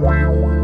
Wow.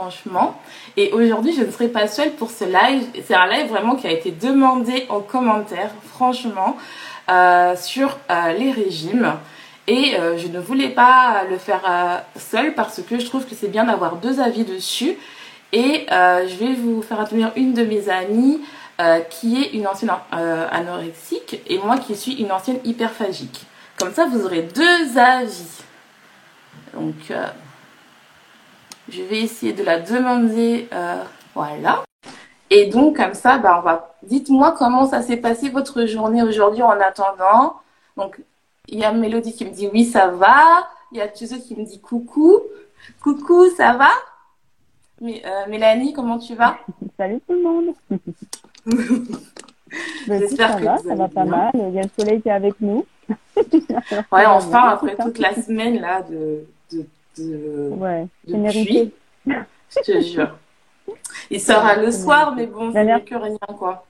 franchement. Et aujourd'hui, je ne serai pas seule pour ce live. C'est un live vraiment qui a été demandé en commentaire, franchement, euh, sur euh, les régimes. Et euh, je ne voulais pas le faire seule parce que je trouve que c'est bien d'avoir deux avis dessus. Et je vais vous faire intervenir une de mes amies qui est une ancienne anorexique et moi qui suis une ancienne hyperphagique. Comme ça, vous aurez deux avis. Donc, je vais essayer de la demander. Euh, voilà. Et donc, comme ça, bah, on va. Dites-moi comment ça s'est passé votre journée aujourd'hui en attendant. Donc, il y a Mélodie qui me dit oui, ça va. Il y a Tuzo qui me dit coucou. Coucou, ça va? Mais, euh, Mélanie, comment tu vas? Salut tout le monde. J'espère que ça va, ça va pas mal. Il y a le soleil qui est avec nous. ouais, enfin, après toute la semaine là de de, ouais, de Je te jure. Il sera le soir, mais bon, c'est mieux que rien, quoi.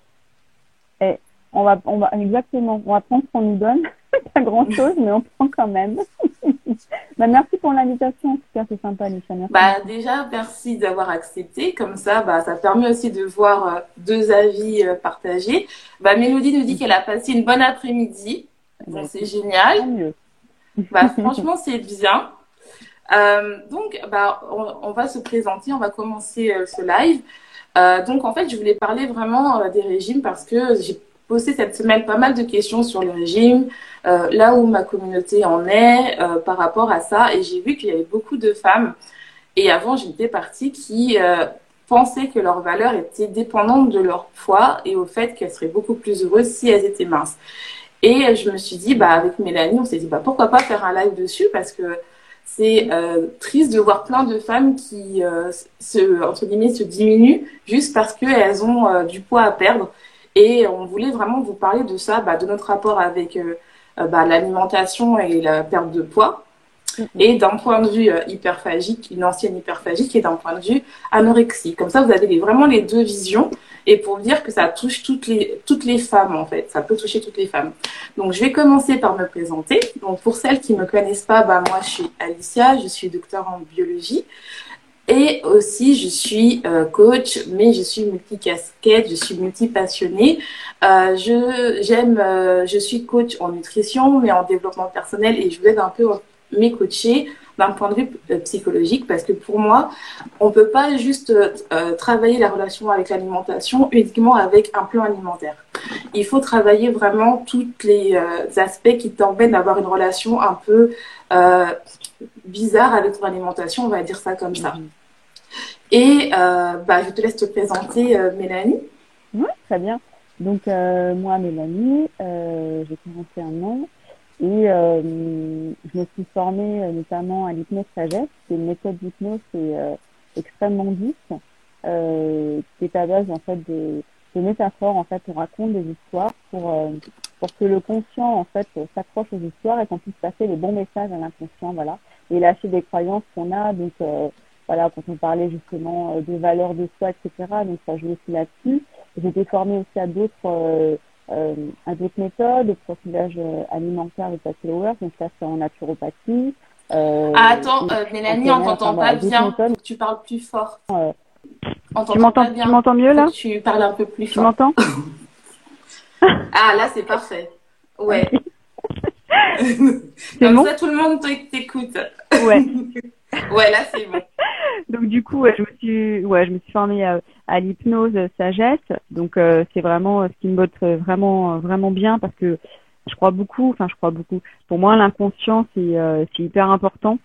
Et on va, on va, exactement, on va prendre ce qu'on nous donne. pas grand chose, mais on prend quand même. bah, merci pour l'invitation, en tout cas, c'est sympa. Merci. Bah, déjà, merci d'avoir accepté. Comme ça, bah, ça permet aussi de voir euh, deux avis euh, partagés. Bah, Mélodie nous dit qu'elle a passé une bonne après-midi. Bon, c'est génial. Bah, franchement, c'est bien. Euh, donc, bah, on, va se présenter, on va commencer euh, ce live. Euh, donc, en fait, je voulais parler vraiment des régimes parce que j'ai posé cette semaine pas mal de questions sur le régime, là où ma communauté en est par rapport à ça. Et j'ai vu qu'il y avait beaucoup de femmes, et avant j'étais partie, qui pensaient que leur valeur était dépendante de leur poids et au fait qu'elles seraient beaucoup plus heureuses si elles étaient minces. Et je me suis dit, bah, avec Mélanie, on s'est dit, bah, pourquoi pas faire un live dessus parce que c'est euh, triste de voir plein de femmes qui euh, se entre guillemets se diminuent juste parce qu'elles ont euh, du poids à perdre et on voulait vraiment vous parler de ça bah, de notre rapport avec bah, l'alimentation et la perte de poids. Et d'un point de vue hyperphagique une ancienne hyperphagique et d'un point de vue anorexie comme ça vous avez vraiment les deux visions et pour dire que ça touche toutes les, femmes en fait. Ça peut toucher toutes les femmes. Donc je vais commencer par me présenter. Donc pour celles qui me connaissent pas, bah moi je suis Alicia, je suis docteur en biologie. Et aussi, je suis euh, coach, mais je suis multicasquette, je suis multipassionnée. Euh, je euh, je suis coach en nutrition, mais en développement personnel, et je vous aide un peu mes coachés d'un point de vue euh, psychologique parce que pour moi, on ne peut pas juste euh, euh, travailler la relation avec l'alimentation uniquement avec un plan alimentaire. Il faut travailler vraiment tous les aspects qui t'emmènent d'avoir une relation un peu bizarre avec ton alimentation, on va dire ça comme ça. Et bah, je te laisse te présenter, Mélanie. Oui, très bien. Donc, moi, Mélanie, j'ai 41 ans. Et euh, je me suis formée euh, notamment à l'hypnose sagesse. C'est une méthode d'hypnose qui euh, extrêmement douce, euh, qui est à base en fait de, de, métaphores. En fait, on raconte des histoires pour pour que le conscient en fait s'accroche aux histoires et qu'on puisse passer les bons messages à l'inconscient, voilà, et lâcher des croyances qu'on a. Donc voilà, quand on parlait justement des valeurs de soi, etc. Donc ça joue aussi là-dessus. Été formée aussi à d'autres euh, à d'autres méthodes, le profilage euh, alimentaire de Lowers, donc ça c'est en naturopathie. Euh, ah, attends, euh, Mélanie, on t'entend pas bien. Faut que tu parles plus fort. Euh, tu m'entends, tu m'entends mieux là? Tu parles un peu plus fort. Tu m'entends? Ah, là c'est parfait. Ouais. Comme bon? ça, tout le monde t'écoute. Ouais. ouais, là, c'est bon. Donc, du coup, je me suis, ouais, je me suis formée à, l'hypnose sagesse. Donc, euh, c'est vraiment ce qui me botte vraiment, vraiment bien parce que je crois beaucoup, enfin, je crois beaucoup. Pour moi, l'inconscient, c'est, euh, hyper important.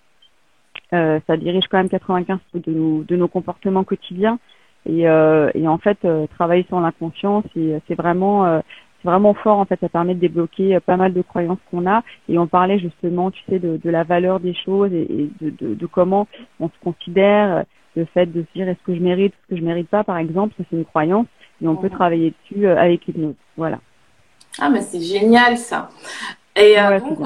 Euh, ça dirige quand même 95% de nos, de nos comportements quotidiens. Et, euh, en fait, euh, travailler sur l'inconscient, c'est, vraiment, euh, vraiment fort. En fait, ça permet de débloquer pas mal de croyances qu'on a. Et on parlait justement, tu sais, de, de la valeur des choses et, de, de, de, comment on se considère, le fait de se dire est-ce que je mérite, est-ce que je mérite pas, par exemple, ça c'est une croyance. Et on peut travailler dessus avec l'hypnose. Voilà. Ah, mais c'est génial ça. Et donc,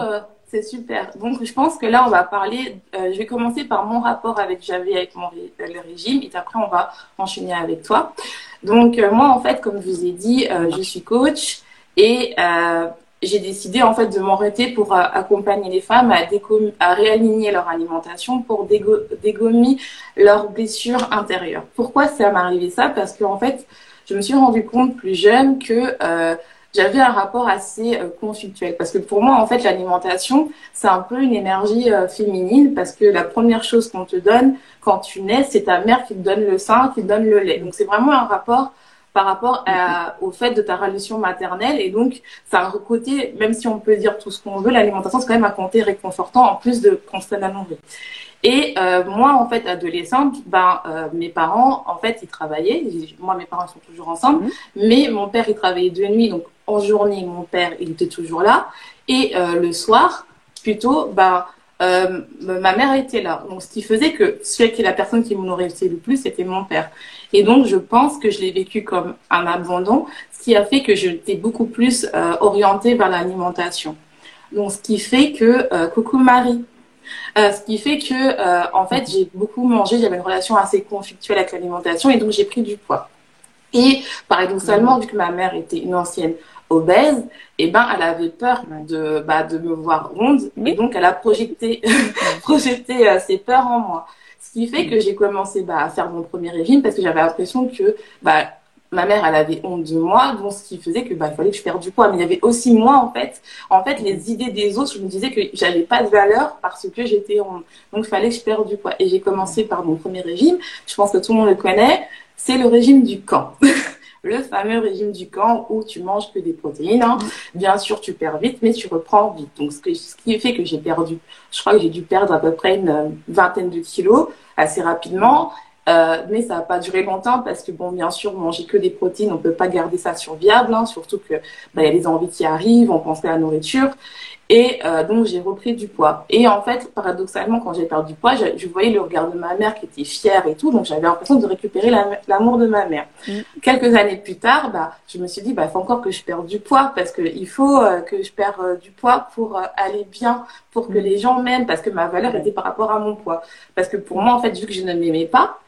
c'est super. Donc, je pense que là, on va parler. Euh, je vais commencer par mon rapport avec Javé, avec mon le régime, et après, on va enchaîner avec toi. Donc, euh, moi, en fait, comme je vous ai dit, euh, je suis coach et j'ai décidé en fait de m'arrêter pour accompagner les femmes à, à réaligner leur alimentation pour dégommer leurs blessures intérieures. Pourquoi ça m'est ça? Parce que en fait, je me suis rendu compte plus jeune que j'avais un rapport assez euh, conflictuel. Parce que pour moi en fait l'alimentation c'est un peu une énergie euh, féminine. Parce que la première chose qu'on te donne quand tu nais c'est ta mère qui te donne le sein qui te donne le lait. Donc c'est vraiment un rapport par rapport à, au fait de ta relation maternelle et donc c'est un côté même si on peut dire tout ce qu'on veut l'alimentation c'est quand même un côté réconfortant en plus de constamment nourrir et euh, moi, en fait, adolescente, ben, euh, mes parents, en fait, ils travaillaient. Moi, mes parents sont toujours ensemble. Mmh. Mais mon père, il travaillait de nuit. Donc, en journée, mon père, il était toujours là. Et euh, le soir, plutôt, ben, euh, ma mère était là. Donc, ce qui faisait que celui qui est la personne qui me nourrissait le plus, c'était mon père. Et donc, je pense que je l'ai vécu comme un abandon, ce qui a fait que j'étais beaucoup plus euh, orientée vers l'alimentation. Donc, ce qui fait que, euh, coucou Marie, euh, ce qui fait que, euh, en fait, j'ai beaucoup mangé, j'avais une relation assez conflictuelle avec l'alimentation et donc j'ai pris du poids. Et paradoxalement, mmh. vu que ma mère était une ancienne obèse, et eh ben, elle avait peur de, bah, de me voir ronde et donc elle a projeté, projeté euh, ses peurs en moi. Ce qui fait que j'ai commencé bah, à faire mon premier régime parce que j'avais l'impression que bah, ma mère, elle avait honte de moi, donc ce qui faisait que bah, il fallait que je perde du poids. Mais il y avait aussi moi, en fait. En fait, les idées des autres, je me disais que j'avais pas de valeur parce que j'étais honte. Donc, il fallait que je perde du poids. Et j'ai commencé par mon premier régime. Je pense que tout le monde le connaît. C'est le régime du camp. le fameux régime du camp où tu manges que des protéines. Hein. Bien sûr, tu perds vite, mais tu reprends vite. Donc, ce, ce qui fait que j'ai perdu, je crois que j'ai dû perdre à peu près une vingtaine de kilos assez rapidement. Euh, mais ça n'a pas duré longtemps parce que, bon, bien sûr, manger que des protéines, on ne peut pas garder ça sur viable, hein, surtout que bah, y a des envies qui arrivent, on pense à la nourriture. Et euh, donc, j'ai repris du poids. Et en fait, paradoxalement, quand j'ai perdu du poids, je, voyais le regard de ma mère qui était fière et tout. Donc, j'avais l'impression de récupérer l'amour de ma mère. Mm. Quelques années plus tard, bah, je me suis dit, bah, il faut encore que je perde du poids parce qu'il faut euh, que je perde euh, du poids pour euh, aller bien, pour que mm. les gens m'aiment, parce que ma valeur était par rapport à mon poids. Parce que pour moi, en fait, vu que je ne m'aimais pas,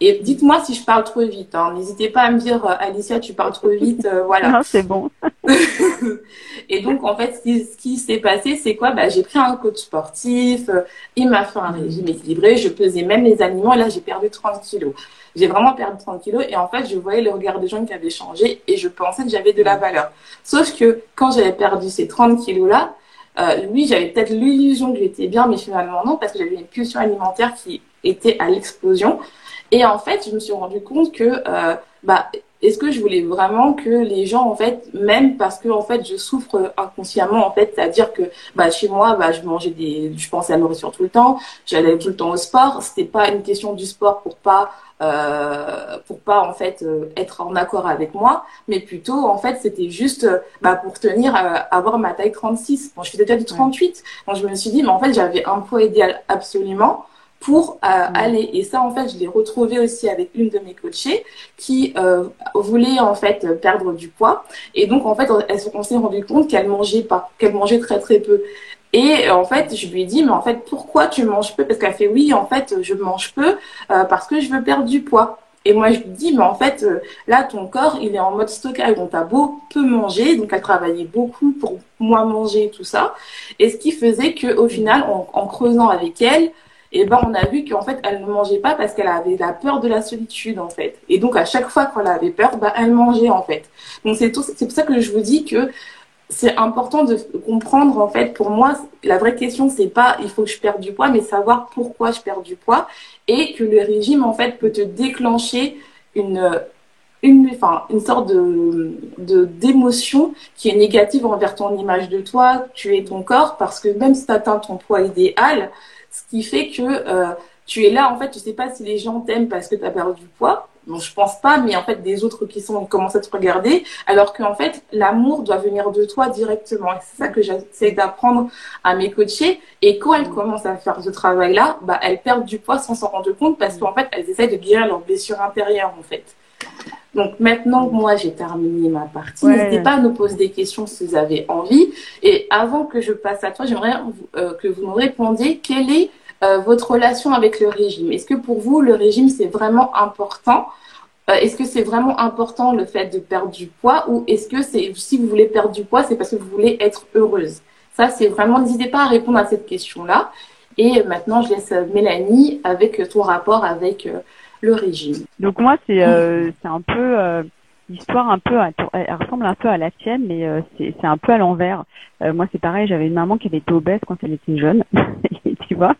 et dites-moi si je parle trop vite. Hein. N'hésitez pas à me dire, euh, Alicia, tu parles trop vite. Euh, voilà. Non, c'est bon. et donc, en fait, ce qui, s'est passé, c'est quoi? Bah, J'ai pris un coach sportif. Euh, il m'a fait un régime équilibré. Je pesais même les aliments. Et là, j'ai perdu 30 kilos. J'ai vraiment perdu 30 kilos. Et en fait, je voyais le regard des gens qui avaient changé. Et je pensais que j'avais de la valeur. Sauf que quand j'avais perdu ces 30 kilos-là, euh, oui, j'avais peut-être l'illusion que j'étais bien, mais finalement non, parce que j'avais une pulsion alimentaire qui était à l'explosion. Et en fait, je me suis rendu compte que, euh, bah, est-ce que je voulais vraiment que les gens, en fait, même parce que, en fait, je souffre inconsciemment, en fait, c'est-à-dire que, bah, chez moi, bah, je mangeais des, je pensais à la nourriture tout le temps, j'allais tout le temps au sport. C'était pas une question du sport pour pas, euh, pour pas, en fait, euh, être en accord avec moi, mais plutôt, en fait, c'était juste, bah, pour tenir, euh, avoir ma taille 36. Bon, je faisais déjà du 38. Donc, je me suis dit, mais en fait, j'avais un poids idéal absolument pour euh, aller. Et ça, en fait, je l'ai retrouvé aussi avec une de mes coachées qui euh, voulait en fait perdre du poids. Et donc, en fait, elle, on s'est rendu compte qu'elle mangeait pas, qu'elle mangeait très très peu. Et en fait, je lui ai dit, mais en fait, pourquoi tu manges peu? Parce qu'elle fait, oui, en fait, je mange peu euh, parce que je veux perdre du poids. Et moi, je lui dis, mais en fait, euh, là, ton corps, il est en mode stockage. Donc, t'as beau peu manger. Donc, elle travaillait beaucoup pour moins manger tout ça. Et ce qui faisait que, au final, en creusant avec elle, et ben on a vu qu'en fait elle ne mangeait pas parce qu'elle avait la peur de la solitude en fait. Et donc à chaque fois qu'elle avait peur, ben elle mangeait en fait. Donc c'est tout, c'est pour ça que je vous dis que c'est important de comprendre en fait pour moi la vraie question c'est pas il faut que je perde du poids mais savoir pourquoi je perds du poids et que le régime en fait peut te déclencher une une enfin une sorte de de d'émotion qui est négative envers ton image de toi tu es ton corps parce que même si tu atteins ton poids idéal ce qui fait que euh, tu es là en fait tu sais pas si les gens t'aiment parce que tu as perdu du poids Bon, je pense pas, mais en fait, des autres qui sont commencent à te regarder, alors qu'en fait, l'amour doit venir de toi directement. Et c'est ça que j'essaie d'apprendre à mes coachés. Et quand elles commencent à faire ce travail-là, bah, elles perdent du poids sans s'en rendre compte parce qu'en fait, elles essaient de guérir leurs blessures intérieures, en fait. Donc maintenant que moi j'ai terminé ma partie, n'hésitez pas à nous poser des questions si vous avez envie. Et avant que je passe à toi, j'aimerais euh, que vous nous répondiez quelle est euh, votre relation avec le régime? Est-ce que pour vous, le régime, c'est vraiment important? Euh, Est-ce que c'est vraiment important le fait de perdre du poids? Ou est-ce que c'est si vous voulez perdre du poids, c'est parce que vous voulez être heureuse? Ça, c'est vraiment, n'hésitez pas à répondre à cette question-là. Et maintenant, je laisse Mélanie avec ton rapport avec le régime. Donc moi, c'est c'est un peu l'histoire un peu, elle ressemble un peu à la tienne, mais c'est un peu à l'envers. moi, c'est pareil, j'avais une maman qui avait été obèse quand elle était jeune, tu vois.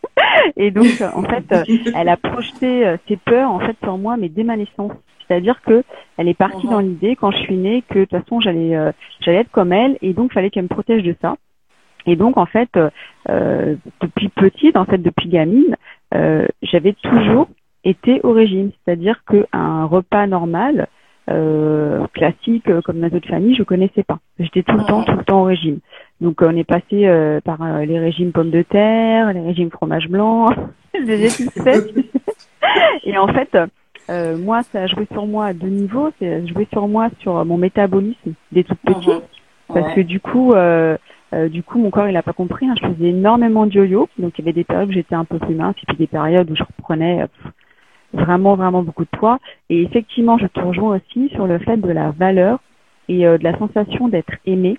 Et donc, euh, en fait, euh, elle a projeté euh, ses peurs en fait sur moi, mais dès ma naissance. C'est-à-dire que elle est partie dans l'idée quand je suis née que de toute façon j'allais j'allais être comme elle et donc fallait qu'elle me protège de ça. Et donc en fait euh, depuis petite, en fait depuis gamine, euh, j'avais toujours été au régime, c'est-à-dire qu'un repas normal euh, classique comme dans autres familles, je connaissais pas. J'étais tout le temps tout le temps au régime. Donc on est passé euh, par euh, les régimes pommes de terre, les régimes fromage blanc, les Et en fait, euh, moi, ça a joué sur moi à deux niveaux. C'est joué sur moi sur mon métabolisme des toutes petites, mhm. parce que du coup, du coup, mon corps il a pas compris. Hein. je faisais énormément de yo-yo, donc il y avait des périodes où j'étais un peu plus mince, et puis des périodes où je reprenais vraiment vraiment beaucoup de poids. Et effectivement, je te rejoins aussi sur le fait de la valeur et de la sensation d'être aimé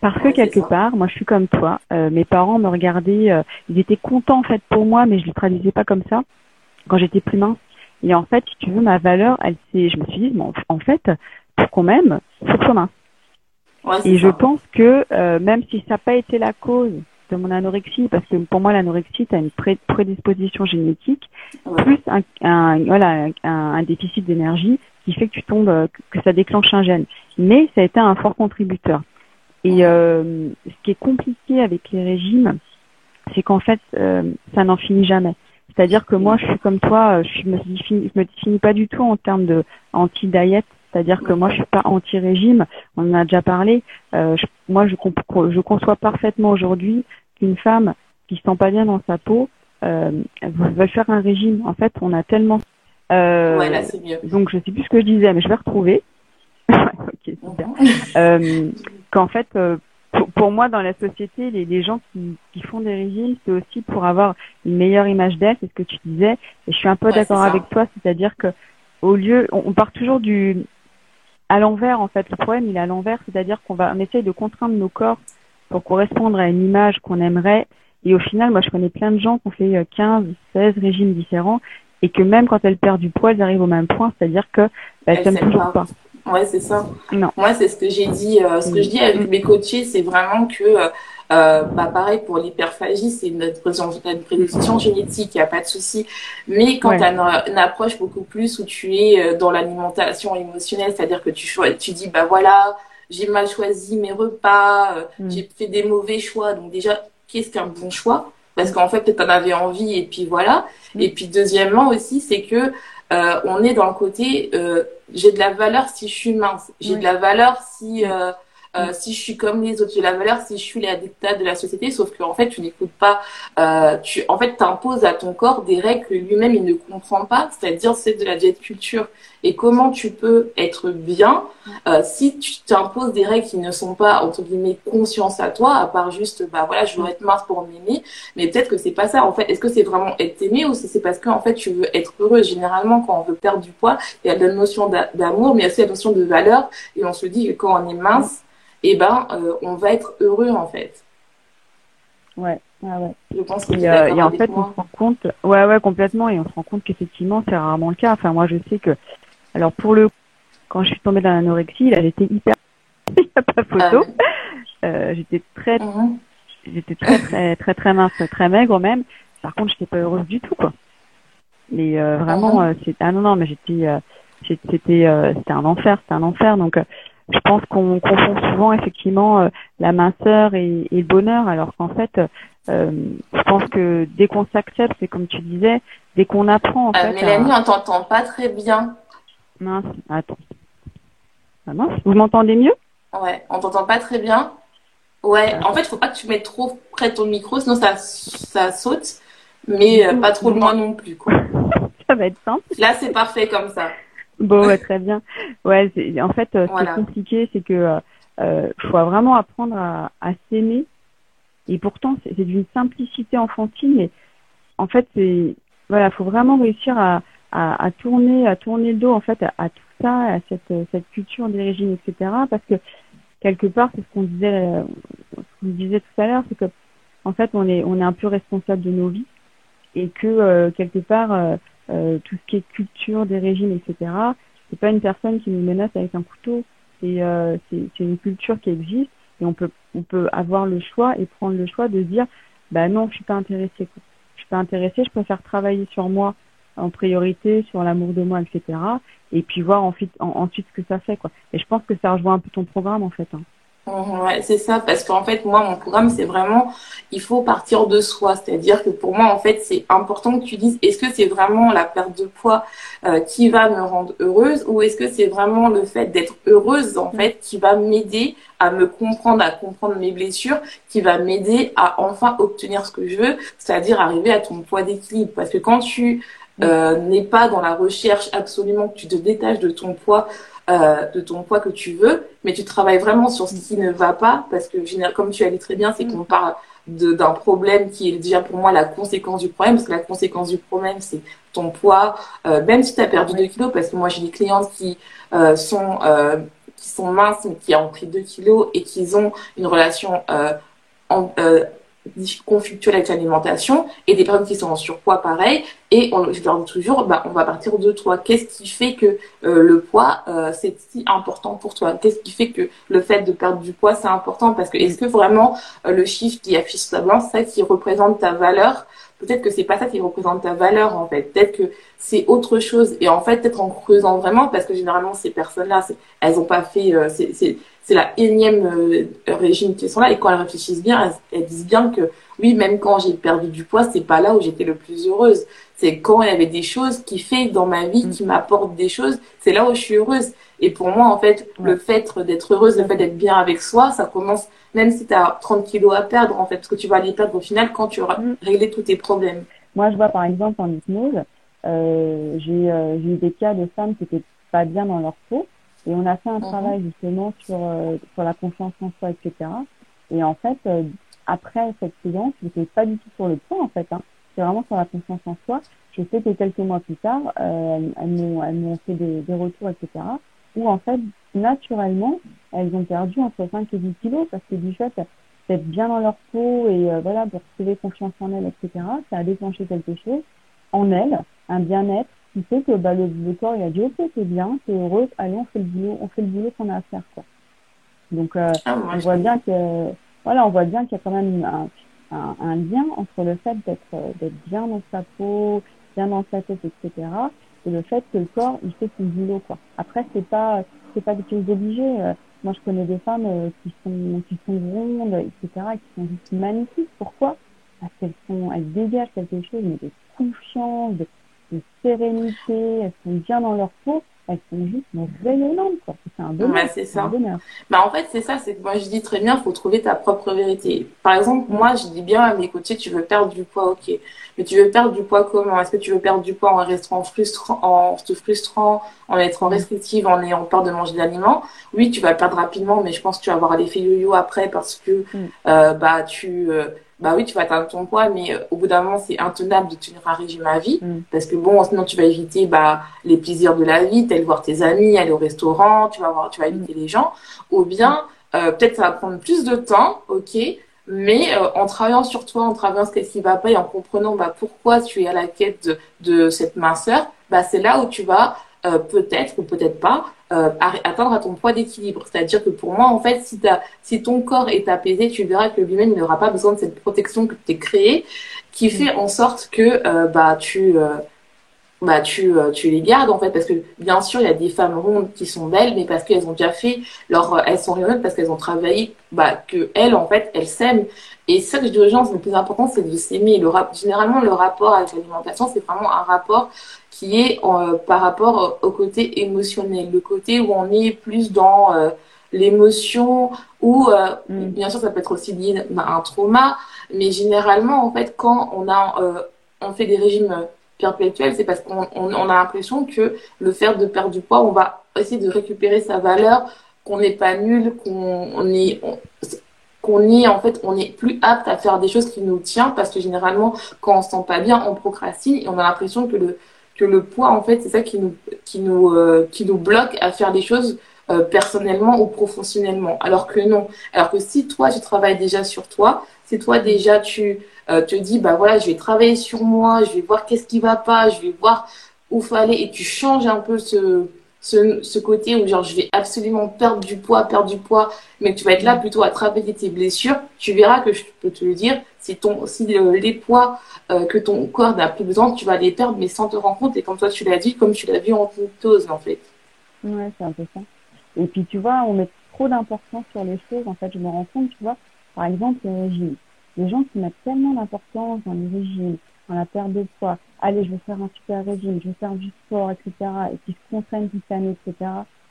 parce que quelque part, moi je suis comme toi, euh, mes parents me regardaient, euh, ils étaient contents en fait pour moi, mais je ne le traduisais pas comme ça quand j'étais plus mince. Et en fait, si tu veux, ma valeur, elle c'est, je me suis dit, bon, en fait, pour qu'on m'aime, faut que je sois mince. et je pense que euh, même si ça n'a pas été la cause de mon anorexie, parce que pour moi l'anorexie, tu as une prédisposition génétique, plus un, un voilà, un, un déficit d'énergie qui fait que tu tombes, que ça déclenche un gène. Mais ça a été un fort contributeur. Et euh, ce qui est compliqué avec les régimes, c'est qu'en fait, euh, ça n'en finit jamais. C'est-à-dire que moi, je suis comme toi, je me définis, me définis pas du tout en termes de anti-diet. C'est-à-dire que moi, je suis pas anti-régime. On en a déjà parlé. Euh, moi, je, je conçois parfaitement aujourd'hui qu'une femme qui se sent pas bien dans sa peau euh, veut faire un régime. En fait, on a tellement. Euh, ouais, là, c'est mieux. Donc, je sais plus ce que je disais, mais je vais retrouver. ok, super. euh, qu'en fait, euh, pour, moi, dans la société, les, les gens qui, qui, font des régimes, c'est aussi pour avoir une meilleure image d'elle, c'est ce que tu disais. Et je suis un peu d'accord avec toi, c'est-à-dire que au lieu, on, part toujours du à l'envers en fait. Le problème, il est à l'envers, c'est-à-dire qu'on va, on essaye de contraindre nos corps pour correspondre à une image qu'on aimerait. Et au final, moi, je connais plein de gens qui ont fait 15, euh, 16 régimes différents et que même quand elles perdent du poids, elles arrivent au même point, c'est-à-dire que bah, elles s'aiment toujours pas. Ouais, c'est ça. Non. Moi, c'est ce que j'ai dit. Euh, ce que je dis avec mes coachés, c'est vraiment que, euh, euh bah, pareil pour l'hyperphagie, c'est une, une prédisposition génétique, il n'y a pas de souci. Mais quand tu as une, approche beaucoup plus où tu es euh, dans l'alimentation émotionnelle, c'est-à-dire que tu, tu dis, bah voilà, j'ai mal choisi mes repas, mm. j'ai fait des mauvais choix. Donc déjà, qu'est-ce qu'un bon choix? Parce qu'en fait, peut-être en avais envie et puis voilà. Mm. Et puis deuxièmement aussi, c'est que euh, on est dans le côté euh, j'ai de la valeur si je suis mince, j'ai de la valeur si euh, euh, si je suis comme les autres, j'ai la valeur si je suis la de la société, sauf qu'en fait, tu n'écoutes pas, euh, tu, en fait, t'imposes à ton corps des règles que lui-même, il ne comprend pas, c'est-à-dire c'est de la diète culture. Et comment tu peux être bien euh, si tu t'imposes des règles qui ne sont pas, entre guillemets, conscience à toi, à part juste, bah voilà, je veux être mince pour m'aimer, mais peut-être que c'est pas ça, en fait. Est-ce que c'est vraiment être aimé ou c'est parce qu'en fait, tu veux être heureux? Généralement, quand on veut perdre du poids, il y a la notion d'amour, mais il y a aussi la notion de valeur, et on se dit que quand on est mince, eh ben, euh, on va être heureux en fait. Ouais, ouais. Je pense que et, euh, et en fait, on se rend compte, ouais, ouais, complètement, et on se rend compte qu'effectivement, c'est rarement le cas. Enfin, moi, je sais que, alors pour le, quand je suis tombée dans l'anorexie, là, j'étais hyper, il n'y a pas photo. Euh, j'étais très, mhm. j'étais très, très, très, très mince, très maigre même. Par contre, j'étais pas heureuse du tout, quoi. Mais euh, vraiment, mhm. c'est ah non, non, mais j'étais, c'était, c'était un enfer, c'était un enfer. Donc, je pense qu'on confond souvent effectivement la minceur et, et, le bonheur, alors qu'en fait, je pense que dès qu'on s'accepte, c'est comme tu disais, dès qu'on apprend. En fait, Mélanie, on t'entend pas très bien. Mince, attends. Ah mince, vous m'entendez mieux? Ouais, on t'entend pas très bien. Ouais, en fait, il faut pas que tu mettes trop près de ton micro, sinon ça, ça saute, mais euh, pas trop loin non plus. Quoi. ça va être simple. Là, c'est parfait comme ça. Bon, ouais, très bien. Ouais, en fait, euh, ce qui est compliqué, c'est que euh, euh, faut vraiment apprendre à, à s'aimer. Et pourtant, c'est d'une simplicité enfantine. Mais en fait, c'est voilà, faut vraiment réussir à, à, à, tourner, à tourner le dos en fait à, tout ça, à cette, cette culture des régimes, etc. Parce que quelque part, c'est ce qu'on disait, euh, ce qu'on disait tout à l'heure, c'est que en fait, on est, on est un peu responsable de nos vies et que euh, quelque part, euh, euh, tout ce qui est culture des régimes, etc. C'est pas une personne qui nous menace avec un couteau. C'est, c'est, une culture qui existe et on peut, on peut avoir le choix et prendre le choix de dire, bah non, je suis pas intéressée. Je suis pas intéressée, je préfère travailler sur moi en priorité sur l'amour de moi, etc. Et puis voir ensuite, ensuite ce que ça fait, quoi. Et je pense que ça rejoint un peu ton programme, en fait. Hein. Ouais, c'est ça, parce qu'en fait, moi, mon programme, c'est vraiment, il faut partir de soi. C'est-à-dire que pour moi, en fait, c'est important que tu dises, est-ce que c'est vraiment la perte de poids euh, qui va me rendre heureuse ou est-ce que c'est vraiment le fait d'être heureuse, en fait, qui va m'aider à me comprendre, à comprendre mes blessures, qui va m'aider à enfin obtenir ce que je veux, c'est-à-dire arriver à ton poids d'équilibre. Parce que quand tu euh, n'est pas dans la recherche absolument que tu te détaches de ton poids, euh, de ton poids que tu veux, mais tu travailles vraiment sur ce qui ne va pas, parce que comme tu as dit très bien, c'est qu'on parle d'un problème qui est déjà pour moi la conséquence du problème, parce que la conséquence du problème, c'est ton poids, euh, même si tu as perdu 2 kilos, parce que moi j'ai des clientes qui euh, sont euh, qui sont minces, mais qui ont pris 2 kilos et qui ont une relation en, conflictuelles avec l'alimentation et des personnes qui sont en surpoids pareil. Et on, leur dis toujours bah, on va partir de toi. Qu'est-ce qui fait que euh, le poids euh, c'est si important pour toi? Qu'est-ce qui fait que le fait de perdre du poids c'est important? Parce que est-ce que vraiment euh, le chiffre qui affiche sa blanc c'est ça qui représente ta valeur? Peut-être que c'est pas ça qui représente ta valeur en fait. Peut-être que c'est autre chose. Et en fait peut-être en creusant vraiment parce que généralement ces personnes là elles ont pas fait c'est c'est la énième euh, régime qui sont là. Et quand elles réfléchissent bien, elles, disent bien que oui, même quand j'ai perdu du poids, c'est pas là où j'étais le plus heureuse. C'est quand il y avait des choses qui fait dans ma vie, qui m'apportent des choses, c'est là où je suis heureuse. Et pour moi, en fait, le fait d'être heureuse, le fait d'être bien avec soi, ça commence, même si tu as 30 kilos à perdre, en fait, parce que tu vas les perdre au final quand tu auras mm. réglé tous tes problèmes. Moi, je vois par exemple en hypnose, euh, j'ai euh, eu des cas de femmes qui étaient pas bien dans leur peau et on a fait un mhm. travail justement sur, euh, sur la confiance en soi, etc. Et en fait, euh, après cette séance, n'étais pas du tout sur le point en fait. Hein. C'est vraiment sur la confiance en soi. Je sais que quelques mois plus tard, euh, elles m'ont fait des, des, retours, etc. Où en fait, naturellement, elles ont perdu entre 5 et 10 kilos parce que du fait d'être bien dans leur peau et euh, voilà, de retrouver confiance en elles, etc. Ça a déclenché quelque chose en elles, un bien-être qui fait que bah, le, corps il a dit ok c'est bien, c'est heureux, allez on fait le boulot, on fait le boulot qu'on a à faire quoi. Donc euh, ah, on voit bien que voilà, on voit bien qu'il y a quand même un, un, un, lien entre le fait d'être d'être bien dans sa peau, bien dans sa tête, etc. et le fait que le corps il fait son boulot quoi. Après c'est pas c'est pas quelque chose d'obligé. Euh, moi je connais des femmes euh, qui sont qui sont rondes, etc. qui sont juste magnifiques. Pourquoi? Parce qu'elles sont elles dégagent quelque chose mais de confiance, de de sérénité, elles sont bien dans leur peau, elles sont juste rayonnantes, quoi. C'est un bonheur. c'est ça. Bah, en fait, c'est ça, c'est que moi, je dis très bien, faut trouver ta propre vérité. Par exemple, moi, je dis bien à mes tu veux perdre du poids, ok. Mais tu veux perdre du poids comment? Est-ce que tu veux perdre du poids en restant frustrant, en te frustrant, en étant restrictive, en ayant peur de manger d'aliments? Oui, tu vas le perdre rapidement, mais je pense que tu vas avoir l'effet yo-yo après parce que, mm. euh, bah, tu, euh, bah oui, tu vas atteindre ton poids, mais euh, au bout d'un moment, c'est intenable de tenir un régime à vie, mm. parce que bon, sinon tu vas éviter bah, les plaisirs de la vie, tel voir tes amis, aller au restaurant, tu vas voir, tu vas éviter mm. les gens, ou bien euh, peut-être ça va prendre plus de temps, ok, mais euh, en travaillant sur toi, en travaillant ce qui va pas et en comprenant bah, pourquoi tu es à la quête de, de cette minceur, bah, c'est là où tu vas peut-être ou peut-être pas euh, atteindre à ton poids d'équilibre. C'est-à-dire que pour moi, en fait, si, as, si ton corps est apaisé, tu verras que lui-même n'aura pas besoin de cette protection que tu as créée, qui fait en sorte que euh, bah tu euh, bah tu euh, tu les gardes en fait parce que bien sûr il y a des femmes rondes qui sont belles mais parce qu'elles ont déjà fait leur elles sont rayonnantes parce qu'elles ont travaillé bah que elles en fait elles s'aiment et ça que je dis aux gens le plus important c'est de s'aimer le généralement le rapport avec l'alimentation c'est vraiment un rapport qui est par rapport au côté émotionnel le côté où on est plus dans l'émotion ou mm. bien sûr ça peut être aussi lié à un trauma mais généralement en fait quand on a on fait des régimes perpétuel, c'est parce qu'on on, a l'impression que le fait de perdre du poids, on va essayer de récupérer sa valeur, qu'on n'est pas nul, qu'on est qu'on est en fait on est plus apte à faire des choses qui nous tiennent parce que généralement quand on se sent pas bien on procrastine et on a l'impression que le que le poids en fait c'est ça qui nous qui nous euh, qui nous bloque à faire des choses euh, personnellement ou professionnellement. Alors que non. Alors que si toi tu travailles déjà sur toi si toi déjà tu euh, te dis, bah voilà, je vais travailler sur moi, je vais voir qu'est-ce qui va pas, je vais voir où aller. Et tu changes un peu ce, ce, ce, côté où genre je vais absolument perdre du poids, perdre du poids, mais tu vas être là plutôt à travailler tes blessures, tu verras que je peux te le dire, si ton si les poids euh, que ton corps n'a plus besoin, tu vas les perdre mais sans te rendre compte. Et comme toi tu l'as dit, comme tu l'as vu en hypnose en fait. Ouais, c'est un. Et puis tu vois, on met trop d'importance sur les choses, en fait, je me rends compte, tu vois, par exemple, euh, j'ai les gens qui mettent tellement d'importance dans les régimes, dans la perte de poids, allez, je vais faire un super régime, je vais faire du sport, etc., et qui se contraignent toute l'année, etc.,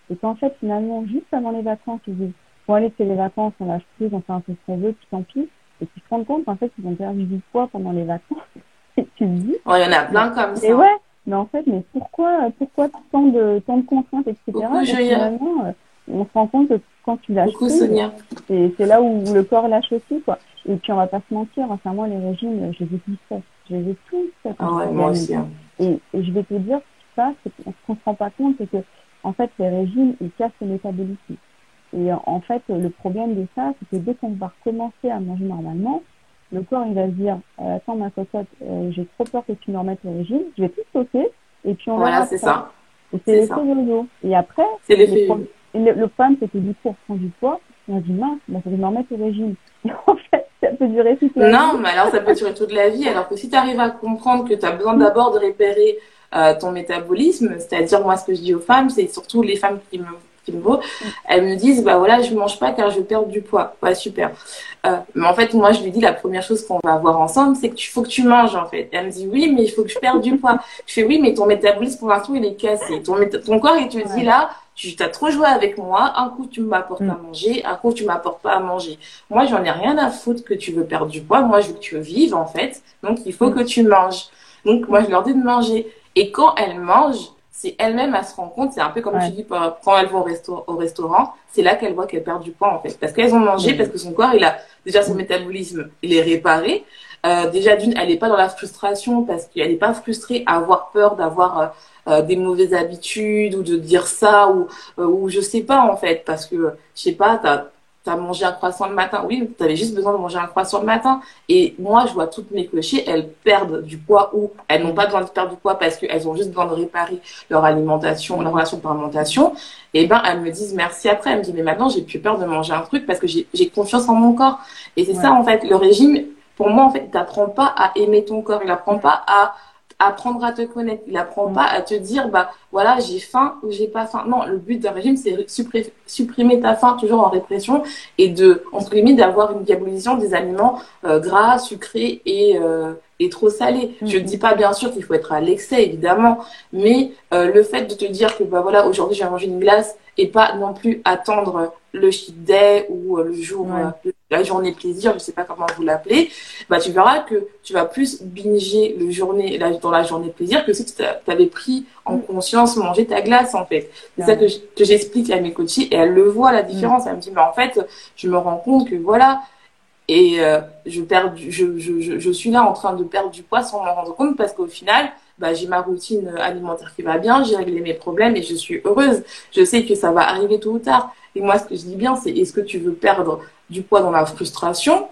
et qu'en fait, finalement, juste avant les vacances, ils disent, bon, allez, c'est les vacances, on lâche prise, on fait un peu ce qu'on veut, puis tant pis, et qui se rendent compte, en fait, qu'ils ont perdu du poids pendant les vacances, et tu te dis. Oh, il y en a plein comme ça. Et ouais, mais en fait, mais pourquoi, pourquoi tant de, tant de contraintes, etc., Beaucoup, finalement, euh, on se rend compte que quand tu lâches Beaucoup, Sonia. c'est là où le corps lâche aussi, quoi. Et puis, on va pas se mentir, enfin, moi, les régimes, je les ai tous faits. Je les ai tous faits. Ah ouais, moi aussi. Hein. Et, et, je vais te dire, ça, c'est qu'on se rend pas compte, c'est que, en fait, les régimes, ils cassent le métabolisme. Et en fait, le problème de ça, c'est que dès qu'on va recommencer à manger normalement, le corps, il va se dire, euh, attends, ma cocotte, euh, j'ai trop peur que tu me remettes le régime, je vais tout sauter, et puis on voilà, c'est ça. Et c'est l'effet yo Et après, c'est l'effet le, le, problème, c'est que du coup, on prend du poids, et on dit, mince, bah, je me remette au régime. Et en fait, ça peut durer toute la non, vie. mais alors ça peut durer toute la vie. Alors que si tu arrives à comprendre que tu as besoin d'abord de repérer euh, ton métabolisme, c'est-à-dire moi ce que je dis aux femmes, c'est surtout les femmes qui me qui me vaut, elles me disent bah voilà je mange pas car je perds du poids. Ouais super. Euh, mais en fait moi je lui dis la première chose qu'on va voir ensemble c'est que tu faut que tu manges en fait. Elle me dit oui mais il faut que je perde du poids. Je fais oui mais ton métabolisme pour l'instant il est cassé. Ton, ton corps il te dit là tu as trop joué avec moi, un coup tu m'apportes mm. à manger, un coup tu m'apportes pas à manger. Moi, j'en ai rien à foutre que tu veux perdre du poids. Moi, je veux que tu vives en fait. Donc, il faut mm. que tu manges. Donc, moi, je leur dis de manger. Et quand elles mangent, c'est elles-mêmes, elles se rendent compte. C'est un peu comme tu dis quand elles vont au, au restaurant, c'est là qu'elles voient qu'elles perdent du poids en fait, parce qu'elles ont mangé, mm. parce que son corps, il a déjà son métabolisme, il est réparé. Euh, déjà d'une, elle n'est pas dans la frustration parce qu'elle n'est pas frustrée à avoir peur d'avoir euh, euh, des mauvaises habitudes ou de dire ça ou euh, ou je sais pas en fait parce que je sais pas t'as as mangé un croissant le matin. Oui tu avais juste besoin de manger un croissant le matin. Et moi je vois toutes mes cochées elles perdent du poids ou elles n'ont pas besoin de perdre du poids parce qu'elles ont juste besoin de réparer leur alimentation leur relation par alimentation. Et ben elles me disent merci après. Elles me disent mais maintenant j'ai plus peur de manger un truc parce que j'ai confiance en mon corps. Et c'est ça en fait le régime pour moi en fait t'apprends pas à aimer ton corps il apprend pas à apprendre à te connaître. Il apprend pas à te dire, bah voilà, j'ai faim ou j'ai pas faim. Non, le but d'un régime, c'est supprimer ta faim toujours en répression et de, entre guillemets, d'avoir une diabolisation des aliments euh, gras, sucrés et euh, et trop salés. Je ne dis pas bien sûr qu'il faut être à l'excès, évidemment, mais euh, le fait de te dire que bah voilà, aujourd'hui, je vais manger une glace et pas non plus attendre le cheat day ou le jour la journée plaisir, je sais pas comment vous l'appelez, bah tu verras que tu vas plus binger le journée dans la journée plaisir que si tu avais pris en mm. conscience manger ta glace en fait. C'est ça que j'explique à mes coachs et elles le voient la différence. Elle me dit mais en fait je me rends compte que voilà et euh, je perds je, je, je, je, suis là en train de perdre du poids sans m'en rendre compte parce qu'au final bah, j'ai ma routine alimentaire qui va bien, j'ai réglé mes problèmes et je suis heureuse. Je sais que ça va arriver tôt ou tard. Et moi, ce que je dis bien, c'est est-ce que tu veux perdre du poids dans la frustration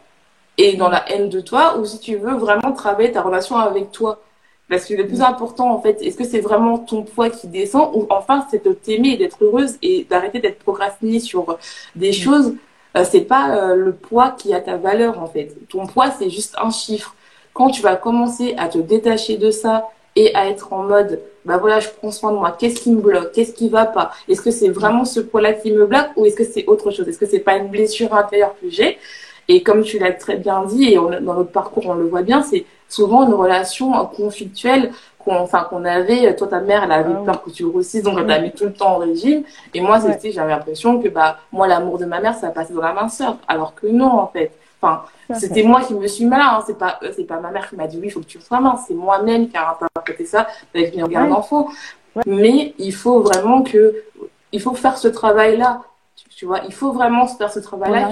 et dans la haine de toi, ou si tu veux vraiment travailler ta relation avec toi? Parce que le plus important, en fait, est-ce que c'est vraiment ton poids qui descend ou enfin c'est de t'aimer et d'être heureuse et d'arrêter d'être procrastiné sur des choses. Euh, c'est pas euh, le poids qui a ta valeur, en fait. Ton poids, c'est juste un chiffre. Quand tu vas commencer à te détacher de ça et à être en mode, bah voilà, je prends soin de moi. Qu'est-ce qui me bloque Qu'est-ce qui va pas? Est-ce que c'est vraiment ce poids-là qui me bloque ou est-ce que c'est autre chose? Est-ce que c'est pas une blessure intérieure que j'ai? Et comme tu l'as très bien dit et dans notre parcours on le voit bien, c'est souvent une relation conflictuelle qu'on enfin qu'on avait toi ta mère elle avait ah peur que tu grossisses donc elle t'a mis tout le temps au régime. Et moi c'était j'avais l'impression que bah moi l'amour de ma mère ça passait dans la minceur alors que non en fait. Enfin c'était moi qui me suis malin hein. c'est pas c'est pas ma mère qui m'a dit oui il faut que tu sois mince. C'est moi-même qui a interprété ça avec une garde d'enfant. Mais il faut vraiment que il faut faire ce travail là tu vois, il faut vraiment faire ce travail-là,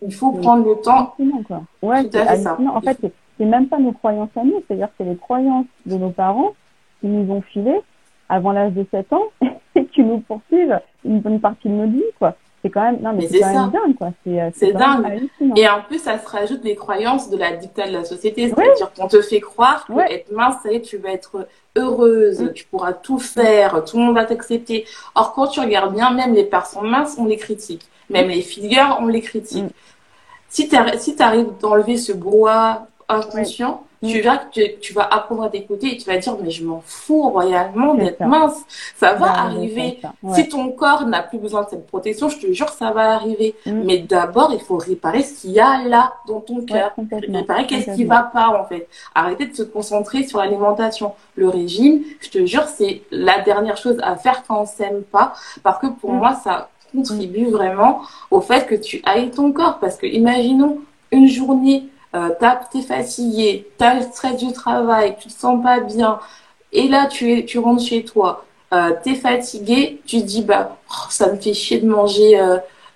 il faut prendre le temps. Quoi. Ouais, tout à fait ça. En fait, c'est même pas nos croyances à nous, c'est-à-dire que c'est les croyances de nos parents qui nous ont filé avant l'âge de 7 ans et qui nous poursuivent une bonne partie de notre vie, quoi. C'est quand même, non, mais, c'est quand même dingue, quoi. C'est, euh, dingue. Et en plus, ça se rajoute les croyances de la dictate de la société. C'est-à-dire qu'on te fait croire que être mince, ça y est, tu vas être heureuse, mm. tu pourras tout faire, tout le monde va t'accepter. Or, quand tu regardes bien, même les personnes minces, on les critique. Même les figures, on les critique. Mm. Si tu si arrives d'enlever ce brouhaha inconscient, tu vas, tu, tu, vas apprendre à t'écouter et tu vas dire, mais je m'en fous royalement d'être mince. Ça va arriver. Si ton corps n'a plus besoin de cette protection, je te jure, ça va arriver. Mm. Mais d'abord, il faut réparer ce qu'il y a là, dans ton cœur. réparer qu'est-ce qui va pas, en fait. Arrêter de se concentrer sur l'alimentation. Le régime, je te jure, c'est la dernière chose à faire quand on s'aime pas. Parce que pour mm. moi, ça contribue vraiment au fait que tu ailles ton corps. Parce que, imaginons, une journée euh, t'es fatigué, t'as le stress du travail, tu te sens pas bien, et là tu, es, tu rentres chez toi, euh, t'es fatigué, tu dis bah oh, ça me fait chier de manger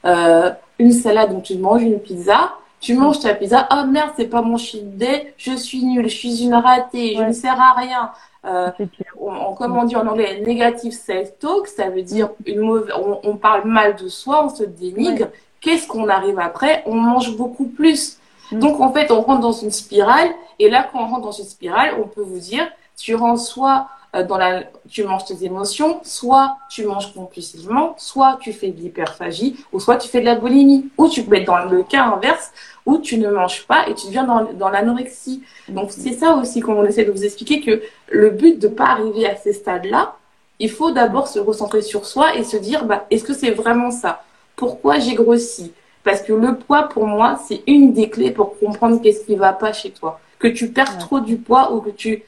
euh, une salade, donc tu manges une pizza, tu manges ta pizza, oh merde c'est pas mon cheat day, je suis nulle, je suis une ratée, je ne sers à rien. Euh, on, comme on dit en anglais, negative self-talk, ça veut dire une mauvaise, on, on, parle mal de soi, on se dénigre. Qu'est-ce qu'on arrive après? On mange beaucoup plus. Mm. Donc, en fait, on rentre dans une spirale. Et là, quand on rentre dans une spirale, on peut vous dire, tu rentres soit euh, dans la, tu manges tes émotions, soit tu manges compulsivement, soit tu fais de l'hyperphagie, ou soit tu fais de la boulimie, ou tu peux être dans le cas inverse, où tu ne manges pas et tu deviens dans, dans l'anorexie. Donc, c'est ça aussi qu'on essaie de vous expliquer que le but de pas arriver à ces stades-là, il faut d'abord se recentrer sur soi et se dire, bah, est-ce que c'est vraiment ça? Pourquoi j'ai grossi? Parce que le poids, pour moi, c'est une des clés pour comprendre qu'est-ce qui va pas chez toi. Que tu perds trop du poids ou que tu,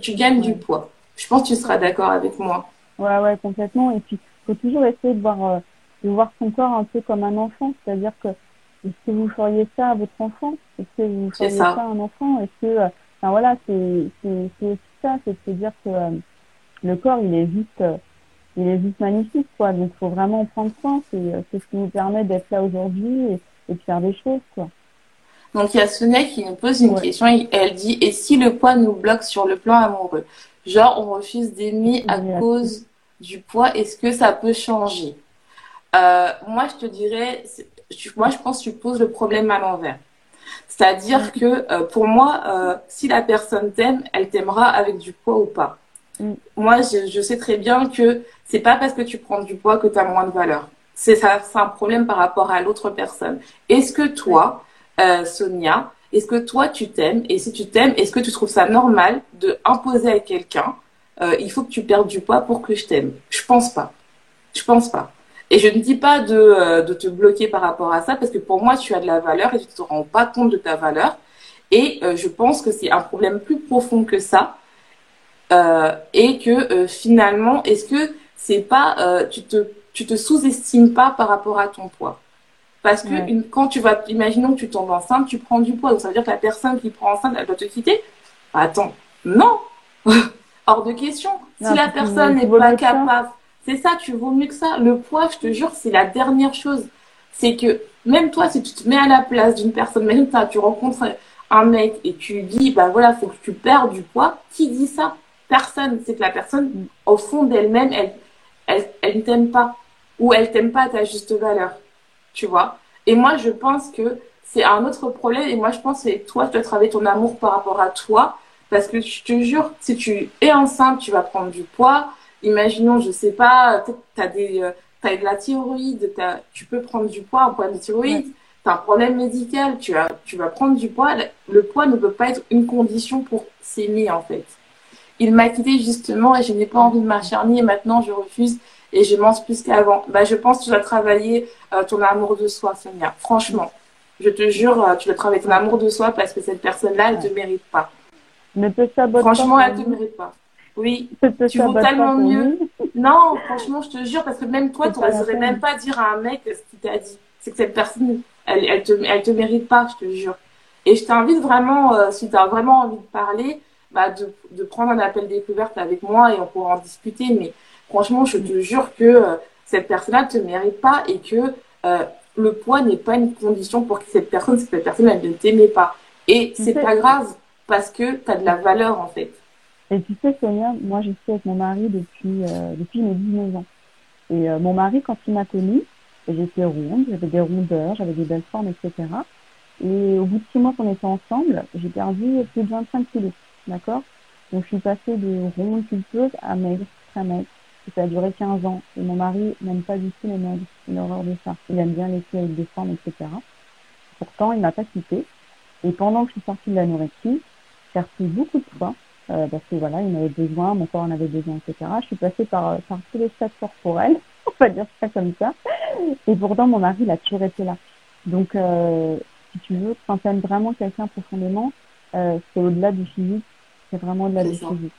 tu gagnes du poids. Je pense que tu seras d'accord avec moi. Ouais, ouais, complètement. Et puis, il faut toujours essayer de voir, euh, de voir son corps un peu comme un enfant. C'est-à-dire que, est-ce que vous feriez ça à votre enfant? Est-ce que vous feriez ça. à un enfant? Est-ce que, euh, enfin voilà, c'est, c'est, c'est ça, c'est de dire que euh, le corps, il est juste, il est juste magnifique, quoi. Donc, faut vraiment en prendre soin. Euh, c'est ce qui nous permet d'être là aujourd'hui et, de faire des choses, quoi. Donc, il y a Sonia qui nous pose une question. Elle dit Et si le poids nous bloque sur le plan amoureux? Genre, on refuse d'aimer à cause du poids, est-ce que ça peut changer? Euh, Moi, je te dirais, moi, je pense que tu poses le problème à l'envers. C'est-à-dire que euh, pour moi, si la personne t'aime, elle t'aimera avec du poids ou pas. Moi, je, sais très bien que c'est pas parce que tu prends du poids que tu as moins de valeur. C'est ça, c'est un problème par rapport à l'autre personne. Est-ce que toi, euh, Sonia, est-ce que toi tu t'aimes? Et si tu t'aimes, est-ce que tu trouves ça normal de imposer à quelqu'un euh, il faut que tu perdes du poids pour que je t'aime? Je pense pas. Je pense pas. Et je ne dis pas de, euh, de te bloquer par rapport à ça parce que pour moi tu as de la valeur et tu te rends pas compte de ta valeur. Et je pense que c'est un problème plus profond que ça euh, et que euh, finalement, est-ce que c'est pas, euh, tu te, tu te sous-estimes pas par rapport à ton poids? Parce que une, quand tu vas, imaginons que tu tombes enceinte, tu prends du poids, donc ça veut dire que la personne qui prend enceinte, elle doit te quitter? Attends, non, hors de question. si la personne n'est pas capable, c'est ça, tu vaux mieux que ça. Le poids, je te jure, c'est la dernière chose. C'est que même toi, si tu te mets à la place d'une personne, même toi, tu rencontres un mec et tu dis, bah voilà, faut que tu perds du poids, qui dit ça? Personne. C'est que la personne, au fond d'elle-même, elle, elle, elle ne t'aime pas. Ou elle t'aime pas à ta juste valeur. Tu vois? Et moi, je pense que c'est un autre problème. Et moi, je pense que toi, tu dois travailler ton amour par rapport à toi. Parce que je te jure, si tu es enceinte, tu vas prendre du poids. Imaginons, je sais pas, tu as, des, euh, as de la thyroïde, tu peux prendre du poids, un problème de thyroïde. Tu as un problème médical, tu, as, tu vas prendre du poids. Le poids ne peut pas être une condition pour s'aimer, en fait. Il m'a quitté justement et je n'ai pas envie de m'acharner et maintenant je refuse et je mange plus qu'avant. Bah, je pense que tu dois travailler euh, ton amour de soi, Sonia. Franchement, je te jure, euh, tu dois travailler ton amour de soi parce que cette personne-là, elle ne te mérite pas. Ne te Franchement, elle ne te mérite pas. Oui, tu vaux tellement mieux. Non, franchement, je te jure, parce que même toi, tu n'oserais même pas dire à un mec ce qu'il t'a dit. C'est que cette personne, elle, elle, te, elle te mérite pas, je te jure. Et je t'invite vraiment, euh, si tu as vraiment envie de parler, bah, de, de, prendre un appel découverte avec moi et on pourra en discuter. Mais franchement, je te jure que euh, cette personne-là ne te mérite pas et que euh, le poids n'est pas une condition pour que cette personne, cette personne, elle ne t'aimait pas. Et c'est pas grave parce que tu as de la valeur en fait. Et tu sais, Sonia, moi je suis avec mon mari depuis, euh, depuis mes 19 ans. Et mon mari, quand il m'a connue, j'étais ronde, j'avais des rondeurs, j'avais des belles formes, etc. Et au bout de six mois qu'on était ensemble, j'ai perdu plus de 25 kilos. D'accord? Donc je suis passée de ronde pulpeuse à maigre, très maigre. Et ça a duré 15 ans. Et mon mari n'aime pas du tout les maigres. Il a horreur de ça. Il aime bien les filles avec des formes, etc. Pourtant, il m'a pas quitté. Et pendant que je suis sortie de l'anorexie, j'ai repris beaucoup de poids. Euh, parce que voilà, il m'avait besoin, mon corps en avait besoin, etc. Je suis passée par, par tous les stades corporels, on va dire ça comme ça. Et pourtant, mon mari, il a toujours été là. Donc, euh, si tu veux, quand tu aimes vraiment quelqu'un profondément, euh, c'est au-delà du physique, c'est vraiment de la physique.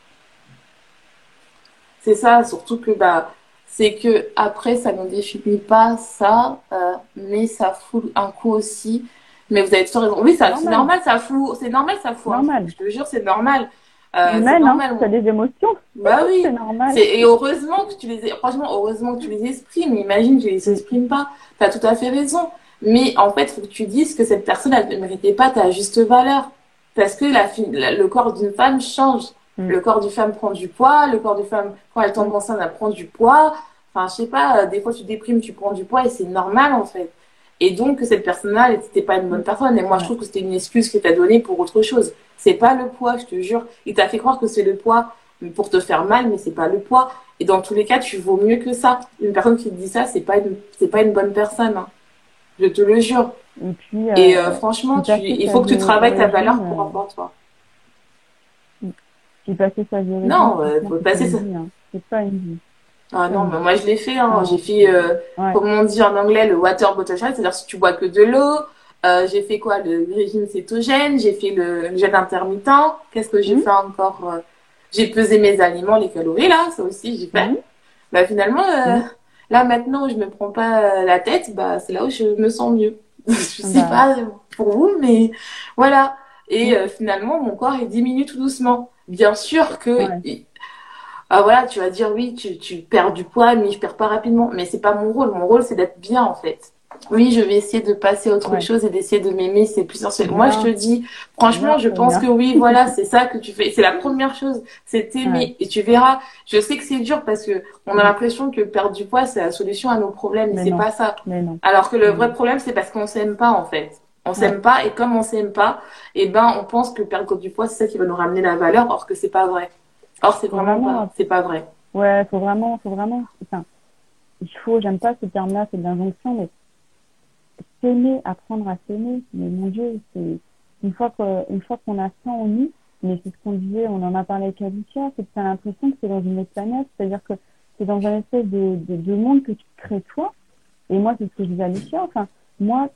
C'est ça, surtout que bah, c'est que après, ça ne définit pas ça, euh, mais ça fout un coup aussi. Mais vous avez toujours raison. Oui, c'est normal, ça fout. C'est normal, ça fout. Normal. Je te jure, c'est normal. Euh, c'est hein, normal. Hein, des émotions. Bah oui. C'est normal. Et heureusement que tu les, franchement, heureusement que tu les exprimes. Imagine, tu les exprimes pas. Tu as tout à fait raison. Mais en fait, faut que tu dises que cette personne, elle ne méritait pas ta juste valeur. Parce que la, le corps d'une femme change. Mm. Le corps d'une femme prend du poids, le corps d'une femme, quand elle tombe enceinte, elle prend du poids. Enfin, je sais pas, euh, des fois tu déprimes, tu prends du poids et c'est normal en fait. Et donc, cette personne-là, elle n'était pas une bonne personne. Et moi, je trouve que c'était une excuse qu'il t'a donnée pour autre chose. C'est pas le poids, je te jure. Il t'a fait croire que c'est le poids pour te faire mal, mais c'est pas le poids. Et dans tous les cas, tu vaux mieux que ça. Une personne qui te dit ça, c'est pas une, c'est pas une bonne personne. Hein. Je te le jure. Et, puis, et euh, franchement, tu, il faut que tu travailles ta valeur pour avoir toi. J'ai passé sa vie. Non, faut passer ça. Hein. C'est pas une vie. Ah non, mais moi je l'ai fait. Hein. J'ai fait, euh, comment on dit en anglais, le water bottle c'est-à-dire si tu bois que de l'eau. Euh, j'ai fait quoi? Le régime cétogène. J'ai fait le, jeûne intermittent. Qu'est-ce que j'ai mhm. fait encore euh? J'ai pesé mes aliments, les calories là, ça aussi j'ai fait. Mhm. Bah finalement, euh, mhm. là maintenant où je me prends pas la tête, bah c'est là où je me sens mieux. je sais bah. pas pour vous, mais voilà. Et finalement, mon corps il diminue tout doucement. Bien sûr que ah, voilà, tu vas dire oui, tu, tu perds du poids, mais je perds pas rapidement. Mais c'est pas mon rôle. Mon rôle, c'est d'être bien, en fait. Oui, je vais essayer de passer à autre chose et d'essayer de m'aimer, c'est plus essentiel. Moi, je te dis, franchement, je pense que oui, voilà, c'est ça que tu fais. C'est la première chose, c'est t'aimer. Et tu verras, je sais que c'est dur parce que on a l'impression que perdre du poids, c'est la solution à nos problèmes, mais, c'est pas ça. Alors que le vrai problème, c'est parce qu'on s'aime pas, en fait. On s'aime pas, et comme on s'aime pas, et eh ben, on pense que perdre du poids, c'est ça qui va nous ramener la valeur, or que c'est pas vrai. Or, c'est vraiment, pas, c'est pas vrai. Ouais, faut vraiment, faut vraiment, enfin, il faut, j'aime pas ce terme-là, c'est de l'injonction, mais s'aimer, apprendre à s'aimer, mais mon Dieu, c'est, une fois que, une fois qu'on a ça en nous, mais c'est ce qu'on disait, on en a parlé avec Alicia, c'est que t'as l'impression que c'est dans une autre planète, c'est-à-dire que c'est dans un espèce de, de, de, monde que tu crées toi. Et moi, c'est ce que je disais à Alicia, enfin, moi,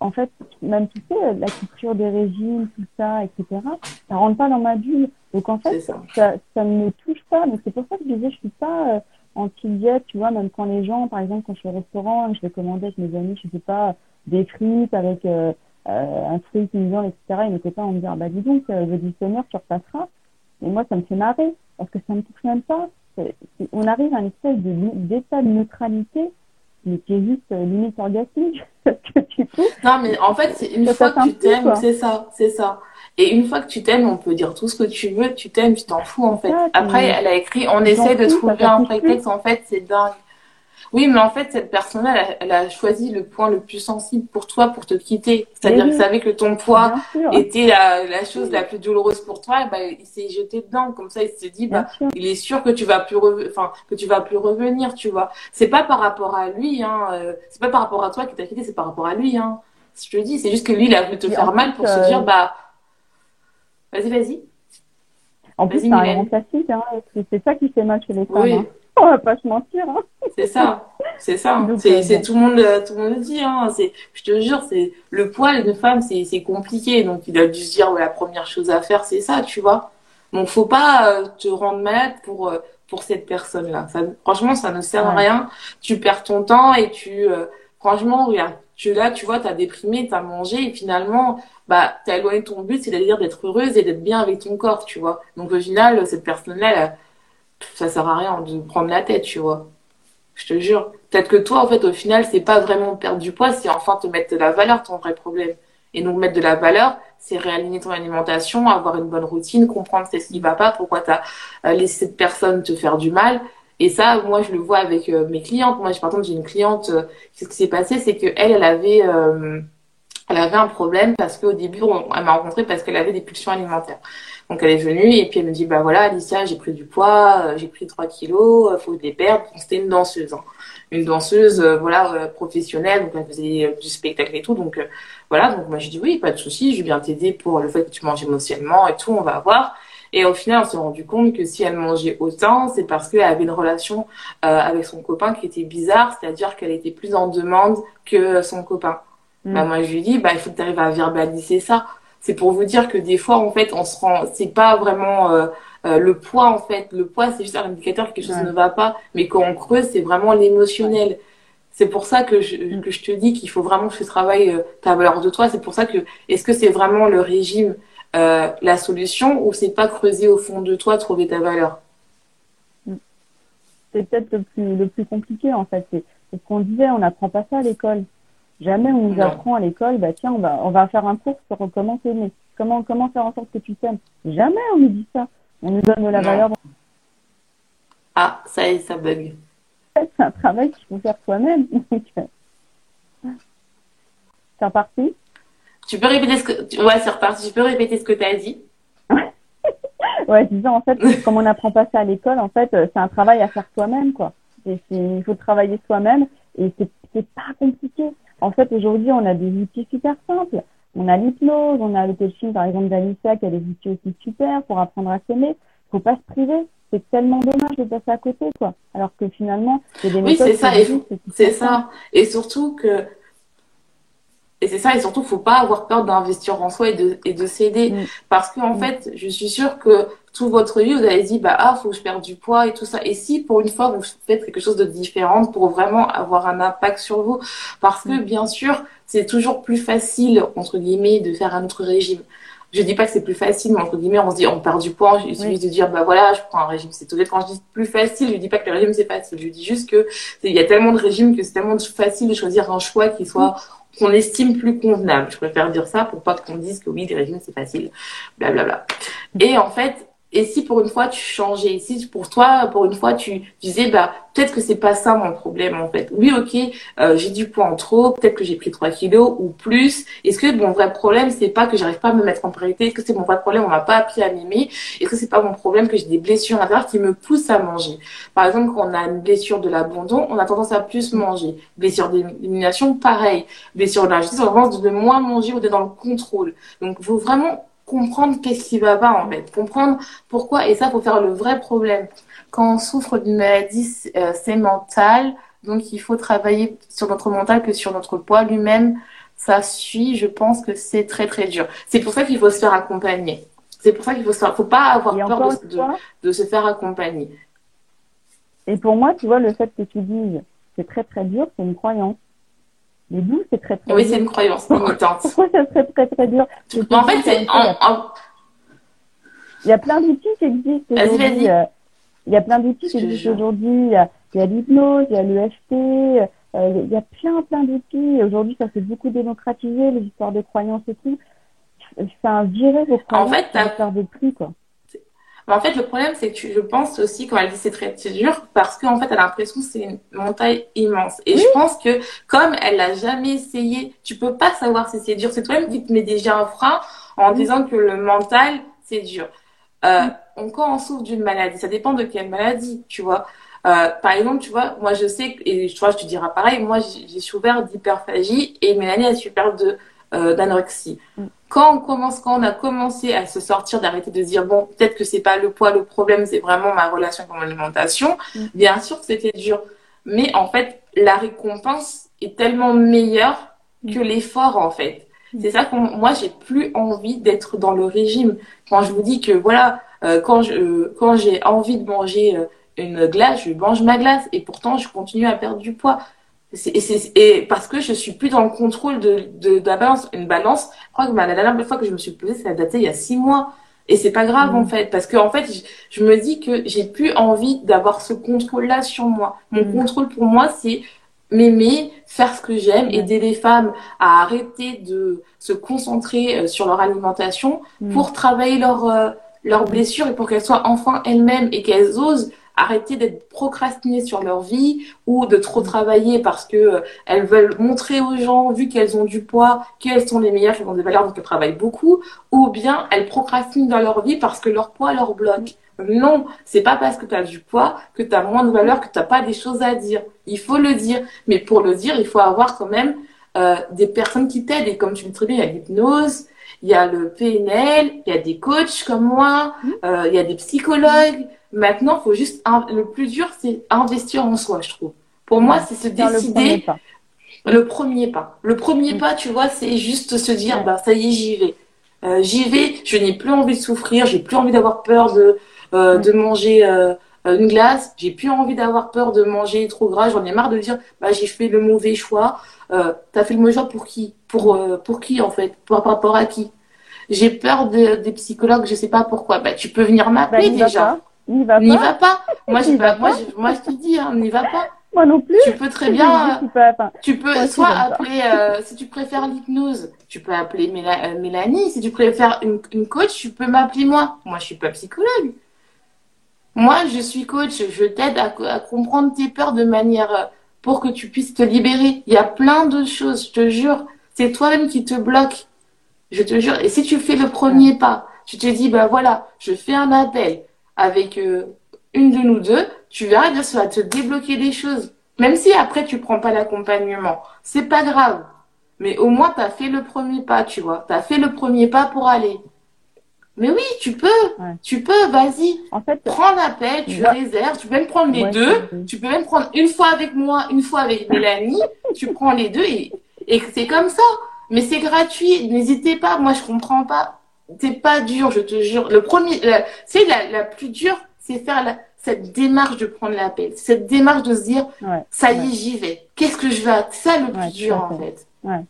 en fait, même tu sais, la culture des régimes, tout ça, etc., ça rentre pas dans ma bulle. Donc en fait, ça. ça. ne me touche pas. Donc c'est pour ça que je disais, je suis pas euh, anti-diète, tu vois, même quand les gens, par exemple, quand je suis au restaurant, je vais commander avec mes amis, je sais pas, des frites avec euh, euh, un fruit qui me vient, etc., et mes copains vont me dire, bah dis donc, euh, je dis Seigneur, tu repasseras. Et moi, ça me fait marrer, parce que ça me touche même pas. on arrive à une espèce d'état de neutralité mais qui est juste euh, limite orgasmique. que tu non, mais en fait, c'est une fois que tu t'aimes, c'est ça, c'est ça. Et une fois que tu t'aimes, on peut dire tout ce que tu veux, tu t'aimes, tu t'en fous en fait. Après, elle a écrit, on essaie de trouver un prétexte, en fait, c'est dingue. Oui, mais en fait, cette personne-là, elle, a choisi le point le plus sensible pour toi pour te quitter. C'est-à-dire qu'il savait que ton poids était la, chose la plus douloureuse pour toi. bah, il s'est jeté dedans. Comme ça, il s'est dit, bah, il est sûr que tu vas plus, enfin, que tu vas plus revenir, tu vois. C'est pas par rapport à lui, hein. Euh, c'est pas par rapport à toi qui t'a quitté, c'est par rapport à lui, hein. Je te dis, c'est juste que lui, il a voulu te faire mal pour se dire, euh, bah, vas-y, vas-y. En plus, c'est un grand classique, hein. C'est ça qui fait mal chez les femmes. Hein. On va pas se mentir. Hein. C'est ça, c'est ça. C'est euh, tout le monde, tout le monde le dit. Hein. Je te jure, c'est le poids d'une femme, c'est compliqué. Donc il a dû se dire, ouais, la première chose à faire, c'est ça, tu vois. Donc faut pas euh, te rendre malade pour euh, pour cette personne-là. Ça, franchement, ça ne sert à rien. Tu perds ton temps et tu, franchement, regarde, tu là, tu vois, t'as déprimé, t'as mangé et finalement, bah, t'as éloigné ton but, c'est-à-dire d'être heureuse et d'être bien avec ton corps, tu vois. Donc au final, cette personne-là, ça sert à rien de prendre la tête, tu vois. Je te jure. Peut-être que toi, en fait, au final, c'est pas vraiment perdre du poids, c'est enfin te mettre de la valeur, ton vrai problème. Et donc, mettre de la valeur, c'est réaligner ton alimentation, avoir une bonne routine, comprendre ce qui va pas, pourquoi tu as euh, laissé cette personne te faire du mal. Et ça, moi, je le vois avec euh, mes clientes. Moi, par exemple, j'ai une cliente, euh, ce qui s'est passé, c'est que elle, avait, elle avait un problème parce qu'au début, elle m'a rencontrée parce qu'elle avait des pulsions alimentaires. Donc elle est venue et puis elle me dit bah voilà Alicia j'ai pris du poids, euh, j'ai pris 3 kilos, euh, faut les perdre. C'était une danseuse, hein. une danseuse euh, voilà professionnelle donc elle faisait du spectacle et tout donc voilà donc moi j'ai dit oui pas de souci, je vais bien t'aider pour le fait que tu manges émotionnellement et tout on va voir. Et au final, on s'est rendu compte que si elle mangeait autant, c'est parce qu'elle avait une relation avec son copain qui était bizarre, c'est-à-dire qu'elle était plus en demande que son copain. Mm. Bah, moi, je lui dis, bah, il faut que tu arrives à verbaliser ça. C'est pour vous dire que des fois, en fait, on se rend, c'est pas vraiment euh, euh, le poids, en fait. Le poids, c'est juste un indicateur que quelque chose ne va pas. Mais quand on creuse, c'est vraiment l'émotionnel. C'est pour ça que je, mm. que je te dis qu'il faut vraiment que tu travailles euh, ta valeur de toi. C'est pour ça que, est-ce que c'est vraiment le régime la solution ou c'est pas creuser au fond de toi, trouver ta valeur? Mm. C'est peut-être le plus, le plus compliqué, en fait. C'est ce qu'on disait, on n'apprend pas ça à l'école. Jamais on nous apprend à l'école, bah tiens, on va, on va faire un cours sur comment t'aimer, comment, comment faire en sorte que tu t'aimes. Jamais on nous dit ça. On nous donne de la valeur. Ah, ça y est, ça bug. C'est un travail qu'il faut faire toi-même. c'est reparti? Tu peux répéter ce que... Ouais, c'est reparti. Tu peux répéter ce que tu as dit? Ouais, disons, en fait, comme on n'apprend pas ça à l'école, en fait, c'est un travail à faire toi-même, quoi. il faut travailler soi-même et c'est pas compliqué. En fait, aujourd'hui, on a des outils super simples. On a l'hypnose, on a le coaching, par exemple, d'Alicia, qui a des outils aussi super pour apprendre à s'aimer. Faut pas se priver. C'est tellement dommage de passer à côté, quoi. Alors que finalement, c'est des méthodes. Oui, c'est ça. C'est ça. Et surtout que et c'est ça, et surtout, faut pas avoir peur d'investir en soi et de, et de s'aider. Mm. Parce que, en mm. fait, je suis sûre que toute votre vie, vous avez dit, bah, ah, faut que je perde du poids et tout ça. Et si, pour une fois, vous faites quelque chose de différent pour vraiment avoir un impact sur vous. Parce que, mm. bien sûr, c'est toujours plus facile, entre guillemets, de faire un autre régime. Je dis pas que c'est plus facile, mais entre guillemets, on se dit, on perd du poids, il suffit de dire, bah voilà, je prends un régime c'est tout Quand je dis plus facile, je dis pas que le régime c'est facile. Je dis juste que il y a tellement de régimes que c'est tellement facile de choisir un choix qui soit qu'on estime plus convenable. Je préfère dire ça pour pas qu'on dise que oui, les régimes c'est facile, blablabla. Et en fait, et si pour une fois tu changeais, si pour toi pour une fois tu disais bah peut-être que c'est pas ça mon problème en fait. Oui ok euh, j'ai du poids en trop, peut-être que j'ai pris 3 kilos ou plus. Est-ce que mon vrai problème c'est pas que j'arrive pas à me mettre en priorité? Est-ce que c'est mon vrai problème on m'a pas appris à m'aimer? Est-ce que c'est pas mon problème que j'ai des blessures à l'intérieur qui me poussent à manger? Par exemple quand on a une blessure de l'abandon, on a tendance à plus manger. Blessure d'élimination pareil. Blessure de on a tendance de moins manger ou d'être dans le contrôle. Donc faut vraiment comprendre qu'est-ce qui va pas en fait, comprendre pourquoi et ça faut faire le vrai problème. Quand on souffre d'une maladie, euh, c'est mental, donc il faut travailler sur notre mental que sur notre poids lui-même. Ça suit, je pense que c'est très très dur. C'est pour ça qu'il faut se faire accompagner. C'est pour ça qu'il faut se faut pas avoir peur de, de, se faire accompagner. Et pour moi, tu vois, le fait que tu dises c'est très très dur, c'est une croyance. Mais d'où c'est très très Oui, c'est une croyance limitante. Pourquoi ça serait très très dur En fait, c'est. Il y a plein d'outils qui existent aujourd'hui. Euh, il y a plein d'outils qui existent aujourd'hui. Il y a l'hypnose, il y a l'EFT, euh, il y a plein plein d'outils. Aujourd'hui, ça s'est beaucoup démocratisé, les histoires de croyances et tout. C'est un virer vos croyances. En fait, t'as... de plus, quoi. Mais en fait, le problème, c'est que tu, je pense aussi, quand elle dit c'est très dur, parce qu'en fait, elle a l'impression que c'est une montagne immense. Et je pense que, comme elle l'a jamais essayé, tu peux pas savoir si c'est dur. C'est toi-même qui te mets déjà un frein en disant que le mental, c'est dur. Euh, on, quand on souffre d'une maladie, ça dépend de quelle maladie, tu vois. Euh, par exemple, tu vois, moi je sais, et je vois, je te dirai pareil, moi j'ai souffert d'hyperphagie et Mélanie a souffert de euh, d'anorexie. Mm. Quand on commence, quand on a commencé à se sortir, d'arrêter de dire bon, peut-être que c'est pas le poids le problème, c'est vraiment ma relation avec mon alimentation. Mm. Bien sûr que c'était dur, mais en fait la récompense est tellement meilleure mm. que l'effort en fait. C'est ça que moi j'ai plus envie d'être dans le régime. Quand je vous dis que voilà, euh, quand je euh, quand j'ai envie de manger euh, une glace, je mange ma glace et pourtant je continue à perdre du poids. Et, et parce que je suis plus dans le contrôle de, de, de la balance. Une balance, je crois que la dernière fois que je me suis pesée, ça a daté il y a six mois. Et c'est pas grave en mmh. fait, parce que en fait, je, me dis que j'ai plus envie d'avoir ce contrôle-là sur moi. Mon mmh. contrôle pour moi, c'est m'aimer, faire ce que j'aime, aider les femmes à arrêter de se concentrer euh, sur leur alimentation mm. pour travailler leurs euh, leurs blessures et pour qu'elles soient enfin elles-mêmes et qu'elles osent arrêter d'être procrastinées sur leur vie ou de trop travailler parce que euh, elles veulent montrer aux gens, vu qu'elles ont du poids, qu'elles sont les meilleures, qu'elles ont des valeurs, donc elles travaillent beaucoup, ou bien elles procrastinent dans leur vie parce que leur poids leur bloque. Non, c'est pas parce que tu as du poids que tu as moins de valeur, que tu n'as pas des choses à dire. Il faut le dire. Mais pour le dire, il faut avoir quand même euh, des personnes qui t'aident. Et comme tu le très bien, il y a l'hypnose, il y a le PNL, il y a des coachs comme moi, mmh. euh, il y a des psychologues. Maintenant, faut juste... Le plus dur, c'est investir en soi, je trouve. Pour moi, c'est se décider... Le premier pas. Le premier mmh. pas, tu vois, c'est juste se dire, bah ça y est, j'y vais. Euh, j'y vais, je n'ai plus envie de souffrir, j'ai plus envie d'avoir peur de euh, de manger euh, une glace. J'ai plus envie d'avoir peur de manger trop gras. J'en ai marre de dire, bah, j'ai fait le mauvais choix. Euh, T'as fait le mauvais choix pour qui? Pour pour qui en fait? Par rapport à qui? J'ai peur de, des psychologues. Je sais pas pourquoi. Bah, tu peux venir m'appeler bah, déjà. N'y va pas. N'y va pas. Moi, je, pas, moi, je, moi, je te dis, hein, n'y va pas. Moi non plus. Tu peux très bien. tu peux soit appeler, euh, si tu préfères l'hypnose, tu peux appeler Mélanie. Si tu préfères une, une coach, tu peux m'appeler moi. Moi, je suis pas psychologue. Moi, je suis coach, je t'aide à, comprendre tes peurs de manière euh, pour que tu puisses te libérer. Il y a plein de choses, je te jure. C'est toi-même qui te bloque. Je te jure. Et si tu fais le premier pas, tu te dis, ben voilà, je fais un appel avec euh, une de nous deux, tu verras que ça va te débloquer des choses. Même si après tu prends pas l'accompagnement, c'est pas grave. Mais au moins, tu as fait le premier pas, tu vois. Tu as fait le premier pas pour aller. Mais oui, tu peux, tu peux, vas-y. En fait, prends l'appel, tu réserves, tu peux même prendre les deux. Tu peux même prendre une fois avec moi, une fois avec Mélanie. tu prends les deux et, et c'est comme ça. Mais c'est gratuit, n'hésitez pas. Moi, je comprends pas. C'est pas dur, je te jure. Le premier, c'est la, la, plus dure, c'est faire cette démarche de prendre l'appel, cette démarche de se dire, ça y est, j'y vais. Qu'est-ce que je vais C'est ça le plus dur, en fait. Ouais.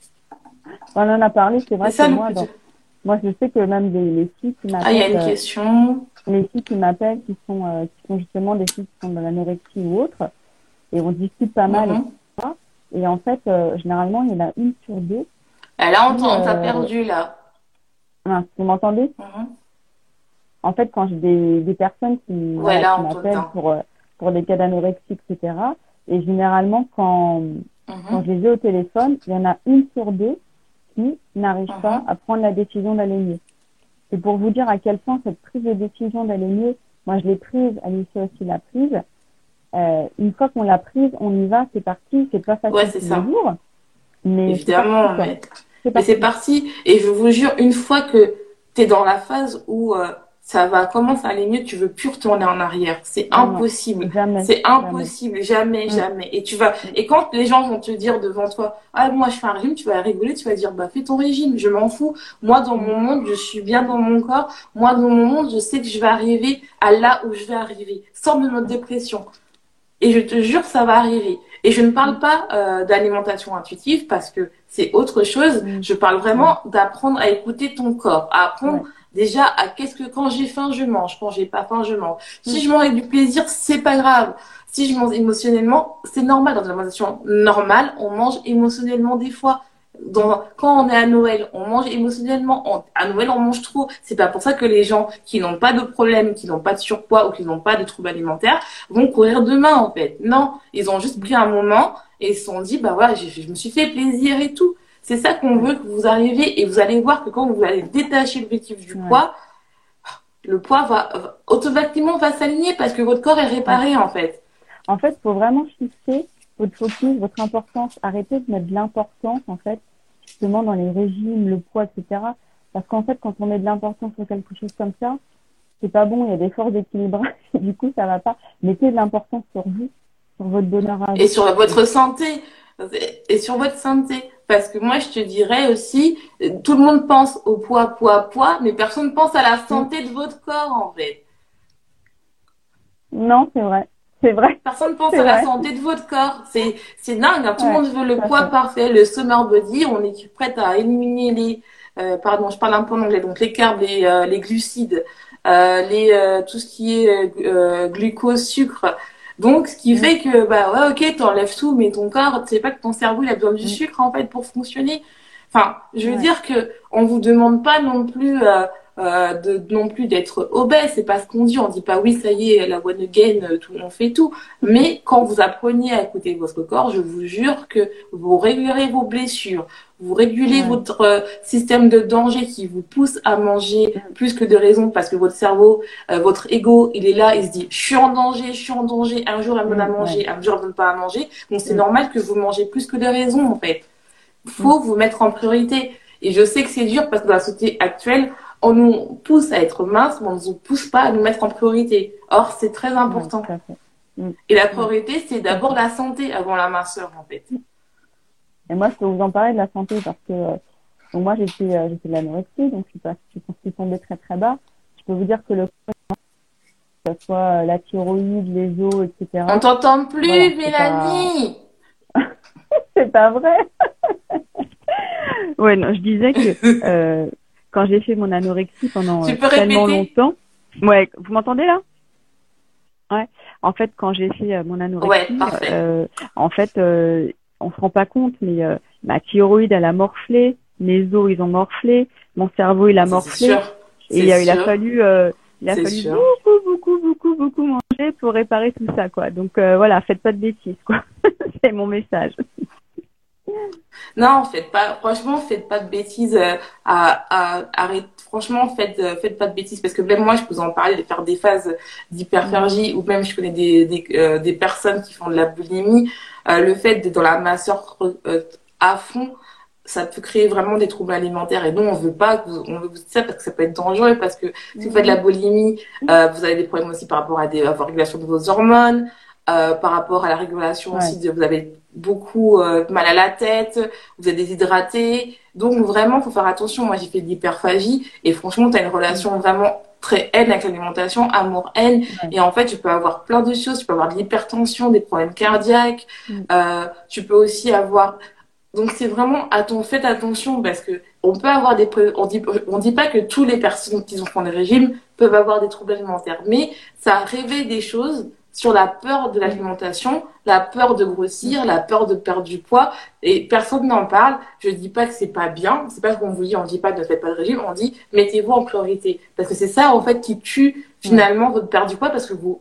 On en a parlé, c'est vrai que moi, moi, je sais que même les, les filles qui m'appellent. Ah, il y a une euh, question. les filles qui m'appellent, qui sont, euh, qui sont justement des filles qui sont de l'anorexie ou autre, et on discute pas mal. Mhm. Et, en fait, euh, généralement, il y en a une sur deux. Ah, là, on t'a perdu, là. Ah, vous m'entendez? Mhm. En fait, quand j'ai des, des personnes qui, m'appellent pour, pour des cas d'anorexie, etc., et généralement, quand, mhm. quand je les ai au téléphone, il y en a une sur deux qui n'arrive pas uh-huh. à prendre la décision d'aller mieux. Et pour vous dire à quel point cette prise de décision d'aller mieux, moi je l'ai prise, Alicia aussi l'a prise. Euh, une fois qu'on l'a prise, on y va, c'est parti, c'est pas facile ouais, c'est ça. mais évidemment, mais, c'est parti. Et je vous jure, une fois que tu es dans la phase où euh, ça va commencer à aller mieux, tu veux plus retourner en arrière. C'est impossible. C'est impossible. Jamais, mm. jamais. Et tu vas, et quand les gens vont te dire devant toi, ah, moi, je fais un régime, tu vas rigoler, tu vas dire, bah, fais ton régime, je m'en fous. Moi, dans mon monde, je suis bien dans mon corps. Moi, dans mon monde, je sais que je vais arriver à là où je vais arriver, sans de notre dépression. Et je te jure, ça va arriver. Et je ne parle pas euh, d'alimentation intuitive parce que c'est autre chose. Mm. Je parle vraiment d'apprendre à écouter ton corps, à apprendre Déjà, à qu'est-ce que quand j'ai faim, je mange. Quand j'ai pas faim, je mange. Si mm. je mange avec du plaisir, c'est pas grave. Si je mange émotionnellement, c'est normal dans une alimentation normale. On mange émotionnellement des fois. Dans, quand on est à Noël, on mange émotionnellement. à Noël, on mange trop. C'est pas pour ça que les gens qui n'ont pas de problème, qui n'ont pas de surpoids ou qui n'ont pas de troubles alimentaires vont courir demain, en fait. Non, ils ont juste pris un moment et ils se sont dit, bah voilà, je me suis fait plaisir et tout. C'est ça qu'on veut que vous arriviez et vous allez voir que quand vous allez détacher l'objectif du poids, le poids va, automatiquement va s'aligner parce que votre corps est réparé, en fait. En fait, faut vraiment fixer votre focus, votre importance. Arrêtez de mettre de l'importance, en fait, justement dans les régimes, le poids, etc. Parce qu'en fait, quand on met de l'importance sur quelque chose comme ça, c'est pas bon, il y a des forces d'équilibrage, du coup, ça va pas. Mettez de l'importance sur vous, sur votre bonheur à Et sur votre santé. Et sur votre santé. Parce que moi, je te dirais aussi, tout le monde pense au poids, poids, poids, mais personne ne pense à la santé de votre corps, en fait. Non, c'est vrai. C'est vrai. Personne ne pense à la santé de votre corps. C'est, c'est dingue. Hein. Tout le monde veut le poids parfait, le summer body. On est prête à éliminer les, euh, pardon, je parle un peu en anglais, donc les carbs, les, euh, les glucides, euh, les, euh, tout ce qui est euh, glucose, sucre. Donc, ce qui mm. fait que, bah ouais, ok, t'enlèves tout, mais ton corps, tu sais pas que ton cerveau, il a besoin du mm. sucre, en fait, pour fonctionner. Enfin, je veux dire que on vous demande pas non plus euh, de non plus d'être obèse. C'est pas ce qu'on dit. On dit pas oui, ça y est, la one again, euh, tout, on fait tout. Mais quand vous apprenez à écouter votre corps, je vous jure que vous régulerez vos blessures, vous régulez votre euh, système de danger qui vous pousse à manger plus que de raison parce que votre cerveau, votre ego, il est là, il se dit je suis en danger, je suis en danger. Un jour elle me donne à manger, un jour elle me donne pas à manger. Donc c'est normal que vous mangez plus que de raison en fait. Faut vous mettre en priorité. Et je sais que c'est dur parce que dans la société actuelle, on nous pousse à être mince, mais on ne nous pousse pas à nous mettre en priorité. Or, c'est très important. Mm. Et la priorité, c'est d'abord la santé avant la minceur, en fait. Et moi, je peux vous en parler de la santé parce que euh, donc moi, j'ai fait, euh, de l'anorexie, donc je suis, pas, je suis tombée très très bas. Je peux vous dire que le que ce soit euh, la thyroïde, les os, etc. On t'entend plus, Mélanie C'est pas... vrai Ouais, non, je disais que euh, quand j'ai fait mon anorexie pendant euh, tellement longtemps. Ouais, vous m'entendez là? Ouais. En fait, quand j'ai fait euh, mon anorexie, euh, en fait, on se rend pas compte, mais ma thyroïde elle a morflé, mes os ils ont morflé, mon cerveau il a morflé, et il a fallu, il a fallu beaucoup, beaucoup, beaucoup, beaucoup manger pour réparer tout ça, quoi. Donc voilà, faites pas de bêtises, quoi. C'est mon message. Non, faites pas, franchement, faites pas de bêtises. Euh, à, à, arrête, franchement, faites, euh, faites pas de bêtises parce que même moi, je peux vous en parler de faire des phases d'hyperphagie ou même je connais des, des, euh, des, personnes qui font de la boulimie. le fait d'être dans la masseur à fond, ça peut créer vraiment des troubles alimentaires et non on veut pas on veut vous dire ça parce que ça peut être dangereux parce que si vous faites de la boulimie vous avez des problèmes aussi par rapport à, des, à la régulation de vos hormones euh, par rapport à la régulation aussi de vous avez beaucoup euh, mal à la tête, vous êtes déshydraté. Donc vraiment, faut faire attention. Moi, j'ai fait de l'hyperphagie et franchement, tu as une relation vraiment très haine avec l'alimentation, amour-haine. Et en fait, tu peux avoir plein de choses. Tu peux avoir de l'hypertension, des problèmes cardiaques. Euh, tu peux aussi avoir... Donc c'est vraiment ton faites attention parce que on peut avoir des on dit on dit pas que tous les personnes qui font des régimes peuvent avoir des troubles alimentaires mais ça révèle des choses sur la peur de l'alimentation, la peur de grossir, la peur de perdre du poids, et personne n'en parle. Je dis pas que c'est pas bien, c'est pas ce qu'on vous dit, on dit pas ne faites pas de régime, on dit mettez-vous en priorité, parce que c'est ça en fait qui tue finalement votre perte du poids, parce que vous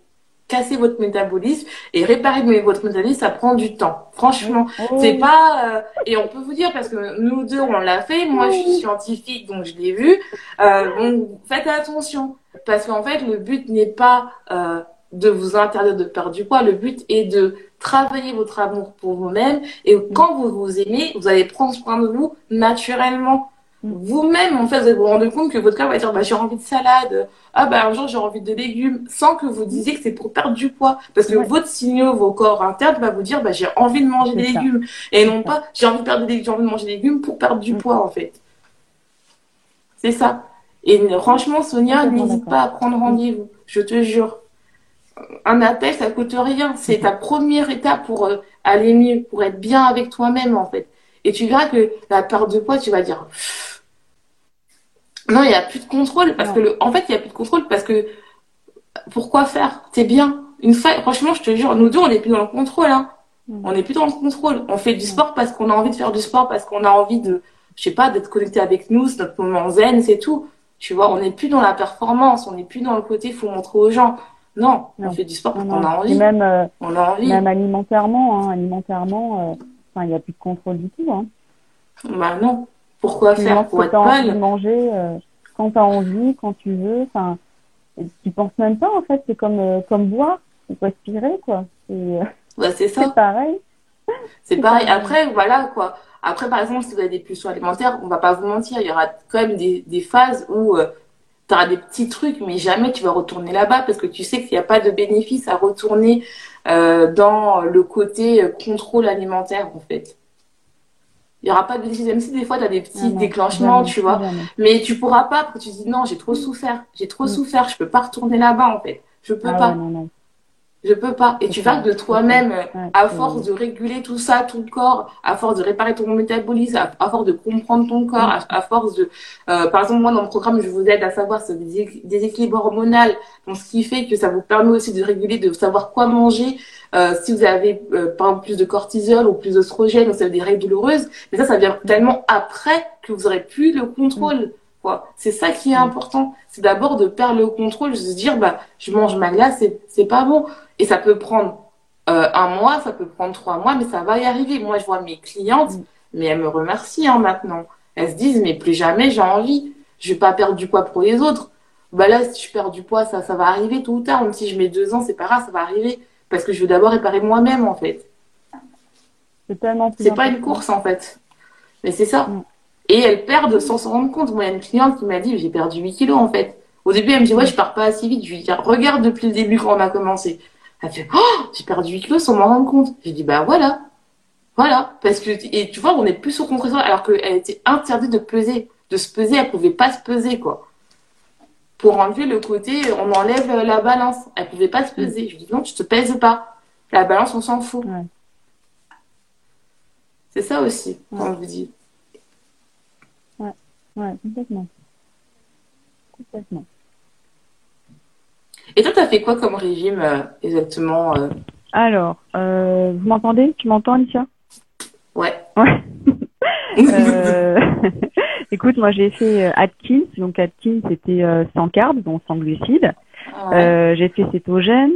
cassez votre métabolisme et réparer votre métabolisme, ça prend du temps. Franchement, oh. c'est pas euh, et on peut vous dire parce que nous deux on l'a fait. Moi, je suis scientifique donc je l'ai vu. Euh, donc faites attention parce qu'en fait le but n'est pas euh, de vous interdire de perdre du poids. Le but est de travailler votre amour pour vous-même. Et mm. quand vous vous aimez, vous allez prendre soin de vous naturellement. Mm. Vous-même, en fait, vous allez vous rendre compte que votre corps va dire, bah, j'ai envie de salade. Ah, bah, un jour, j'ai envie de légumes. Sans que vous disiez que c'est pour perdre du poids. Parce que votre signaux, vos corps internes va vous dire, bah, j'ai envie de manger des légumes. Et non pas, j'ai envie de perdre des légumes, j'ai envie de manger des légumes pour perdre du mm. poids, en fait. C'est ça. Et franchement, Sonia, n'hésite pas à prendre rendez-vous. Je te jure un appel, ça coûte rien. C'est ta première étape pour euh, aller mieux, pour être bien avec toi-même, en fait. Et tu verras que la perte de poids, tu vas dire, non, il n'y a plus de contrôle, parce que, le... en fait, il n'y a plus de contrôle parce que, pourquoi faire? T'es bien. Une fois, franchement, je te jure, nous deux, on n'est plus dans le contrôle, hein. On n'est plus dans le contrôle. On fait du sport parce qu'on a envie de faire du sport, parce qu'on a envie de, je sais pas, d'être connecté avec nous, c'est notre moment zen, c'est tout. Tu vois, on n'est plus dans la performance, on n'est plus dans le côté faut montrer aux gens. Non, on fait du sport parce qu'on a envie. même, euh, on a envie. Même alimentairement, hein, alimentairement, euh, il n'y a plus de contrôle du tout. Hein. Bah non. Pourquoi faire Pour être manger euh, quand tu as envie, quand tu veux. Enfin, tu penses même pas en fait. C'est comme comme boire, faut respirer quoi. C'est c'est ça. C'est pareil. C'est pareil. Après voilà quoi. Après par exemple si vous avez des pulsions alimentaires, on va pas vous mentir, il y aura quand même des, des phases où tu auras des petits trucs, mais jamais tu vas retourner là-bas parce que tu sais qu'il n'y a pas de bénéfice à retourner euh, dans le côté contrôle alimentaire en fait. Il y aura pas de bénéfice, même si des fois tu as des petits déclenchements, tu vois. Mais tu pourras pas, parce que tu dis non, j'ai trop souffert, j'ai trop mm. souffert, je peux pas retourner là-bas en fait. Je peux ah pas. Je peux pas. Et tu vas de toi-même, à force de réguler tout ça, ton corps, à force de réparer ton métabolisme, à, force de comprendre ton corps, à, force de, euh, par exemple, moi, dans mon programme, je vous aide à savoir ce déséquilibre hormonal, donc ce qui fait que ça vous permet aussi de réguler, de savoir quoi manger, euh, si vous avez, euh, par exemple, plus de cortisol ou plus d'oestrogène, ou ça avez des règles douloureuses. Mais ça, ça vient tellement après que vous aurez plus le contrôle. Quoi. C'est ça qui est important. C'est d'abord de perdre le contrôle, de se dire, bah, je mange ma glace, c'est, pas bon. Et ça peut prendre euh, un mois, ça peut prendre trois mois, mais ça va y arriver. Moi, je vois mes clientes, mais elles me remercient hein, maintenant. Elles se disent, mais plus jamais j'ai envie. Je vais pas perdre du poids pour les autres. Bah là, si je perds du poids, ça, ça va arriver tôt ou tard. Même si je mets deux ans, c'est pas grave, ça va arriver. Parce que je veux d'abord réparer moi-même, en fait. C'est tellement C'est pas une course, en fait. Mais c'est ça. Et elles perdent sans s'en rendre compte. Moi, il y a une cliente qui m'a dit, j'ai perdu 8 kilos, en fait. Au début, elle me dit, ouais, je pars pas assez vite. Je lui dis, regarde depuis le début quand on a commencé. Elle fait, oh, j'ai perdu 8 kilos sans m'en rendre compte. J'ai dit, bah voilà. Voilà. Parce que, et tu vois, on est plus sur contre alors qu'elle était interdite de peser. De se peser, elle pouvait pas se peser, quoi. Pour enlever le côté, on enlève la balance. Elle pouvait pas se peser. Je lui dis, non, tu te pèses pas. La balance, on s'en fout. C'est ça aussi, on vous dit. Ouais, complètement. Complètement. Et toi, tu as fait quoi comme régime euh, exactement euh? Alors, euh, vous m'entendez? Tu m'entends, Alicia? Ouais. Ouais. écoute, moi j'ai fait Atkins, donc Atkins c'était sans carbs, donc sans glucides. Ah j'ai fait cétogène,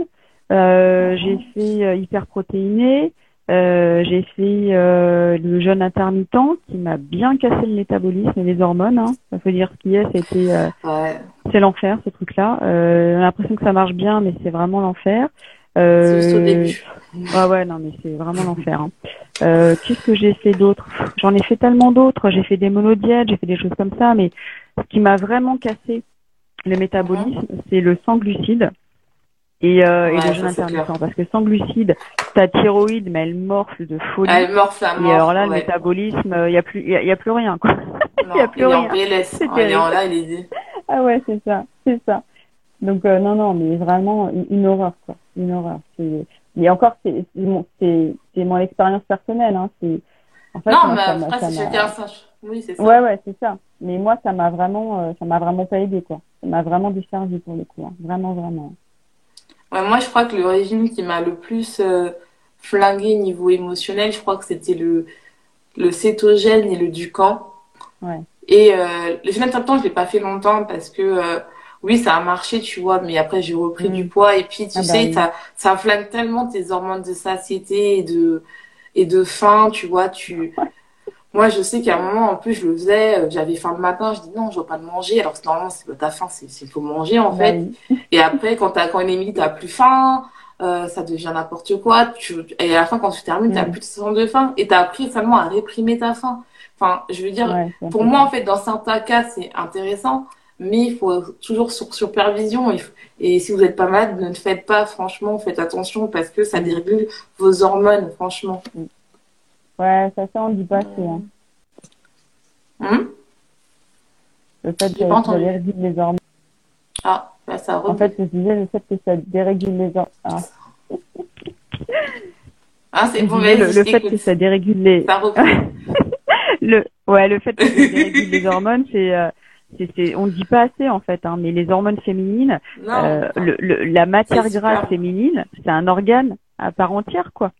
j'ai fait hyperprotéiné, euh, j'ai fait euh, le jeûne intermittent qui m'a bien cassé le métabolisme et les hormones. Hein. Ça faut dire ce qu'il y a, c'était euh, c'est l'enfer ce truc-là. Euh, on a l'impression que ça marche bien, mais c'est vraiment l'enfer. Euh, c'est au début. Ouais ouais non mais c'est vraiment l'enfer. Hein. Euh, Qu'est-ce que j'ai fait d'autre? J'en ai fait tellement d'autres. J'ai fait des monodiètes, j'ai fait des choses comme ça, mais ce qui m'a vraiment cassé le métabolisme, c'est le sang glucide et, euh, et le jeûne intermittent. Parce que sans glucides, ta thyroïde, mais elle morfle de folie. Elle morfle à mort. Et alors là, le métabolisme, il n'y a plus, il y, a plus rien, quoi. Il y a plus rien. Il est en là, il est... Ah ouais, c'est ça, c'est ça. Donc euh, non, non, mais vraiment une, horreur, quoi. Une horreur. Mais encore, c'est mon, c'est mon expérience personnelle, hein. C'est en fait, non, mais après, c'est chacun Oui, c'est ça. Ouais, ouais, c'est ça. Mais moi, ça m'a vraiment, euh, ça m'a vraiment pas aidé, quoi. Ça m'a vraiment desservi pour le coup. Hein. Vraiment, vraiment moi, je crois que le régime qui m'a le plus euh, flingué niveau émotionnel, je crois que c'était le, le cétogène et le ducan. Ouais. Et euh, le temps, je l'ai pas fait longtemps parce que euh, oui, ça a marché, tu vois, mais après j'ai repris mm. du poids et puis tu ah sais, bah ça, ça flingue tellement tes hormones de satiété et de et de faim, tu vois, tu moi, je sais qu'à un moment, en plus, je le faisais, euh, j'avais faim le matin, je dis non, je veux pas de manger. Alors que normalement, c'est ta faim, c'est il faut manger en fait. Et après, quand t'as quand tu t'as plus faim, euh, ça devient n'importe quoi. Tu, et à la fin, quand tu termines, t'as plus de sens de faim et t'as appris seulement à réprimer ta faim. Enfin, je veux dire, pour moi, en fait, dans certains cas, c'est intéressant, mais il faut toujours sur supervision. Et si vous n'êtes pas malade, ne faites pas, franchement, faites attention parce que ça dérégule vos hormones, franchement. Ouais, ça, ça, on dit pas assez. Hein? Hum le fait que ça dérégule les hormones. Ah, bah ça En fait, je disais le fait que ça dérégule les hormones. Ah, ah c'est bon, le, le fait que ça dérégule les. Ça le, ouais, le fait que ça dérégule les hormones, c'est. Euh, c'est, on ne dit pas assez en fait, hein, mais les hormones féminines, euh, le, le, la matière grasse féminine, c'est un organe à part entière, quoi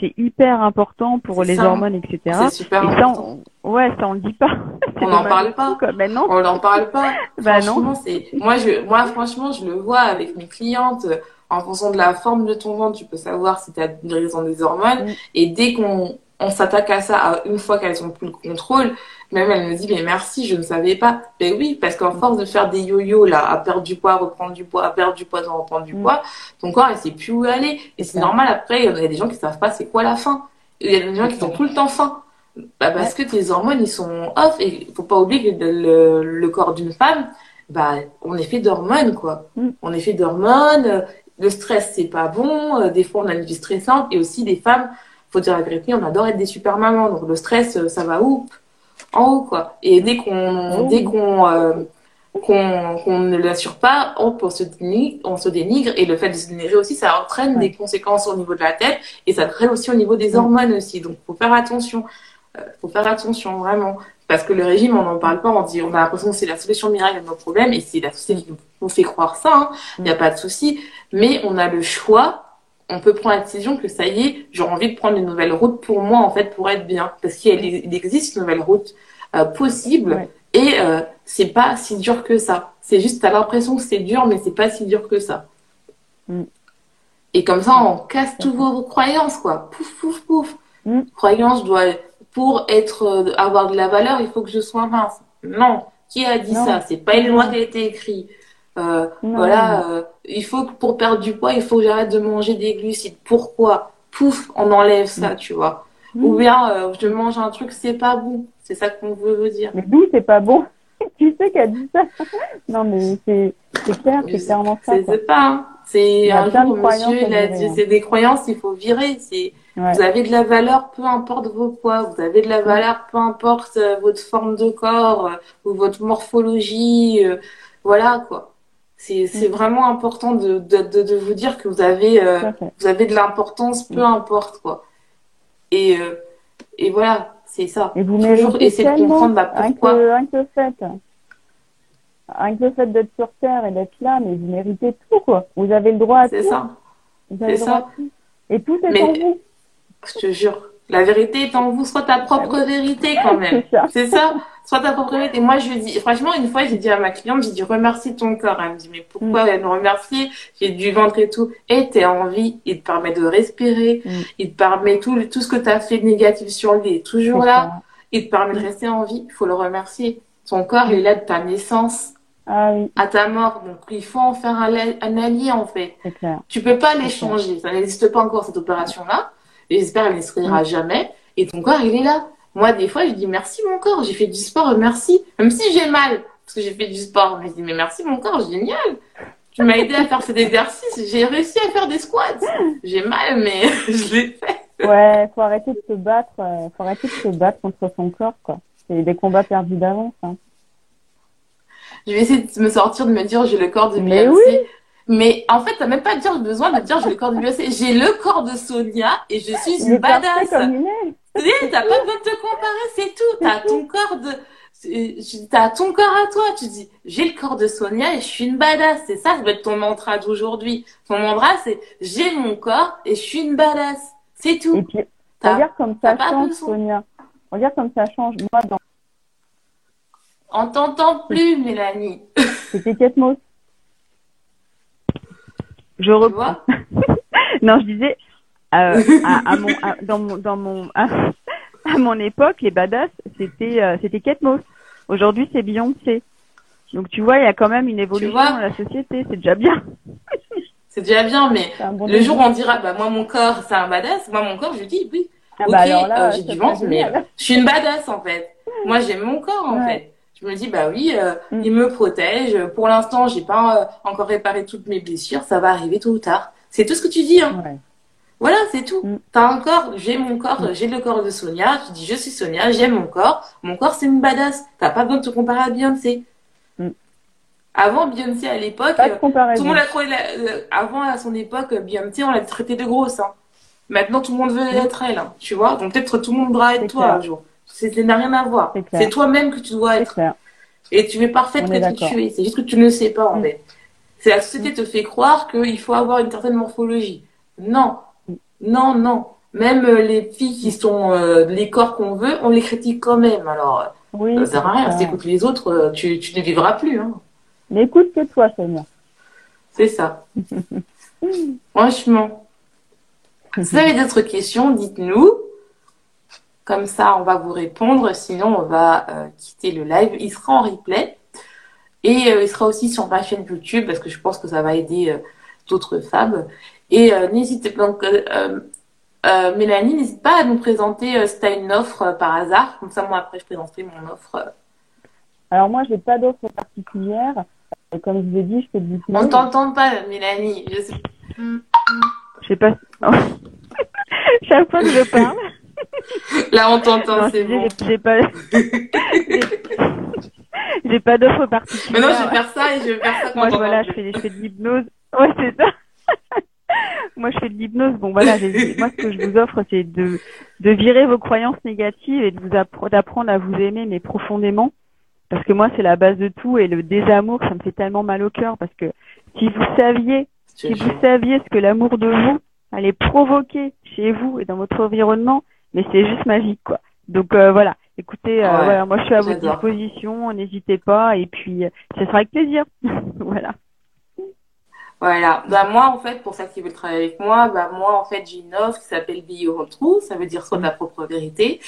c'est hyper important pour les hormones, etc. C'est super important. ouais, ça on le dit pas. On n'en parle pas. non. On n'en parle pas. bah non. C'est moi je moi franchement je le vois avec mes clientes. En fonction de la forme de ton ventre, tu peux savoir si tu as une raison des hormones. Mm. Et dès qu'on on s'attaque à ça une fois qu'elles ont plus le contrôle, même elle me dit mais merci, je ne savais pas. Mais oui, parce qu'en force de faire des yo-yo là, à perdre du poids, reprendre du poids, à perdre du poids, reprendre du mm. poids, ton corps il sait plus où aller. Et c'est normal après, il y a des gens qui savent pas c'est quoi la faim. Il y a des gens qui ont tout le temps faim. Bah, parce que tes hormones ils sont off et il faut pas oublier que le, corps d'une femme, bah on est fait d'hormones quoi. Mm. On est fait d'hormones. Le stress c'est pas bon. Euh, des fois on a une vie stressante et aussi des femmes faut dire la vérité, on adore être des super mamans. Donc le stress, euh, ça va où En haut, quoi. Et dès qu'on dès qu'on euh, qu'on ne l'assure pas, on, se dénigre, on se dénigre. Et le fait de se dénigrer aussi, ça entraîne des conséquences au niveau de la tête et ça entraîne aussi au niveau des hormones aussi. Donc faut faire attention. Euh, faut faire attention, vraiment. Parce que le régime, on n'en parle pas, on dit, on a l'impression que c'est la solution miracle de nos problèmes, et c'est la société qui nous fait croire ça, hein. il n'y a pas de souci. Mais on a le choix on peut prendre la décision que ça y est, j'ai envie de prendre une nouvelle route pour moi, en fait, pour être bien. Parce qu'il existe une nouvelle route euh, possible et euh, c'est pas si dur que ça. C'est juste, t'as l'impression que c'est dur, mais c'est pas si dur que ça. Mm. Et comme ça, on casse toutes vos croyances, quoi. Pouf, pouf, pouf. Mm. Croyance doit, pour être, euh, avoir de la valeur, il faut que je sois mince. Non. Qui a dit ça? C'est pas une loi qui a été écrite. Euh, voilà, euh, il faut que pour perdre du poids, il faut que j'arrête de manger des glucides. Pourquoi? Pouf, on enlève ça, mm. tu vois. Mm. Ou bien euh, je mange un truc, c'est pas bon. C'est ça qu'on veut dire. Mais d'où c'est pas bon Tu sais qu'elle dit ça Non, mais c'est clair, c'est clairement ça. C'est pas. Hein. C'est un jour, monsieur, il a dit, c'est des croyances, il faut virer. C'est Vous avez de la valeur, peu importe vos poids. Vous avez de la valeur, peu importe votre forme de corps ou votre morphologie. voilà, quoi. C'est mm. vraiment important de, de, de, vous dire que vous avez, euh, vous avez de l'importance, peu mm. importe quoi. Et, euh, et voilà, c'est ça. Et vous Toujours essayer de comprendre bah, pourquoi. Rien que, fait, rien que le fait d'être sur Terre et d'être là, mais vous méritez tout quoi. Vous avez le droit à tout. C'est ça. C'est ça. Et tout est en vous. Je te jure. La vérité est en vous, soit ta propre vérité quand même. C'est ça. Soit ta propre vérité. Moi, je dis, franchement, une fois, j'ai dit à ma cliente, j'ai dit, remercie ton corps. Elle me dit, mais pourquoi mm. elle me remercier? J'ai du ventre et tout. Et t'es en vie. Il te permet de respirer. Mm. Il te permet tout, tout ce que t'as fait de négatif sur lui est toujours là. Il te permet de rester en vie. Il faut le remercier. Ton corps, il est là de ta naissance. Ah, oui. à ta mort. Donc, il faut en faire un, un allié, en fait. Clair. Tu peux pas l'échanger. Ça n'existe pas encore, cette opération-là j'espère qu'elle n'exprimera mm. jamais. Et ton corps, il est là. Moi, des fois, je dis merci mon corps, j'ai fait du sport, merci. Même si j'ai mal, parce que j'ai fait du sport, mais je dis mais merci mon corps, génial. Tu m'as aidé à faire cet exercice, j'ai réussi à faire des squats. J'ai mal, mais je l'ai fait. Ouais, faut arrêter de se battre, euh, faut arrêter de se battre contre son corps, quoi. C'est des combats perdus d'avance. Hein. Je vais essayer de me sortir, de me dire j'ai le corps de Beyoncé. Oui. Mais en fait, t'as même pas dire besoin de dire j'ai le corps de. J'ai le corps de Sonia et je suis une badass. T'as pas besoin de te comparer, c'est tout. T'as ton corps de, t'as ton corps à toi. Tu dis j'ai le corps de Sonia et je suis une badass. C'est ça, ça va être ton mantra d'aujourd'hui. Ton mantra, c'est j'ai mon corps et je suis une badass. C'est tout. Et puis, regarde comme ça change, Sonia. Regarde comme ça change. Moi, dans... On t'entend plus, Mélanie. C'était mots. Je reprends. non, je disais, euh, à, mon, dans mon, dans mon, à, mon époque, les badass, c'était, euh, c'était Kate Moss. Aujourd'hui, c'est Beyoncé. Donc, tu vois, il y a quand même une évolution dans la société. C'est déjà bien. c'est déjà bien, mais le jour où on dira, bah, moi, mon corps, c'est un badass, moi, mon corps, je dis, oui. Ah bah ok, euh, j'ai du ventre, mais je suis une badass, en fait. Moi, j'aime mon corps, en fait je me dis bah oui, euh, mm. il me protège. Pour l'instant, j'ai pas euh, encore réparé toutes mes blessures. Ça va arriver tôt ou tard. C'est tout ce que tu dis. Hein. Voilà, c'est tout. Mm. T'as un corps, j'ai mon corps, mm. j'ai le corps de Sonia. Tu dis je suis Sonia, j'aime mon corps. Mon corps c'est une badass. T'as pas besoin de te comparer à Beyoncé. Avant Beyoncé à l'époque, tout le monde a trouvé avant à son époque Beyoncé on l'a traité de grosse. Hein. Maintenant tout le monde veut être elle, hein, tu vois? Donc peut-être tout le monde voudra être toi un jour. Ça n'a rien à voir. C'est toi-même que tu dois être. Et tu es parfaite que tu es. C'est juste que tu ne sais pas en mm. fait. C'est la société te fait croire qu'il faut avoir une certaine morphologie. Non, non, non. même les filles qui sont les corps qu'on veut, on les critique quand même. Alors, oui, ça sert à rien. Si écoutes les autres, tu, tu ne vivras plus. Hein. N'écoute que toi, Sonia. C'est ça. Franchement. Si vous avez d'autres questions, dites-nous. Comme ça, on va vous répondre. Sinon, on va euh, quitter le live. Il sera en replay. Et euh, il sera aussi sur ma chaîne YouTube parce que je pense que ça va aider euh, d'autres femmes. Et n'hésitez donc Mélanie, n'hésite pas à nous présenter si tu as une offre par hasard. Comme ça, moi, après, je présenterai mon offre. Alors, moi, je n'ai pas d'offre particulière. Comme je vous ai dit, je fais du On t'entend pas, Mélanie. Je sais, je sais pas. Chaque fois que je parle. Là, on t'entend, c'est bon. J'ai pas. J'ai pas d'offre particulière. Mais non, je vais faire ça et je vais faire ça quand Moi, voilà, je fais, je fais de l'hypnose. Ouais, c'est ça. moi, je fais de l'hypnose. Bon, voilà, moi, ce que je vous offre, c'est de, de virer vos croyances négatives et de vous d'apprendre à vous aimer, mais profondément. Parce que moi, c'est la base de tout et le désamour, ça me fait tellement mal au cœur parce que si vous saviez, si vous saviez ce que l'amour de vous allait provoquer chez vous et dans votre environnement, mais c'est juste magique, quoi. Donc euh, voilà, écoutez, euh, voilà, moi je suis à votre disposition, n'hésitez pas et puis ce sera avec plaisir. voilà. Voilà. Bah, moi, en fait, pour ceux qui veulent travailler avec moi, bah, moi, en fait, j'ai une offre qui s'appelle Be Your True. Ça veut dire soit de la propre vérité.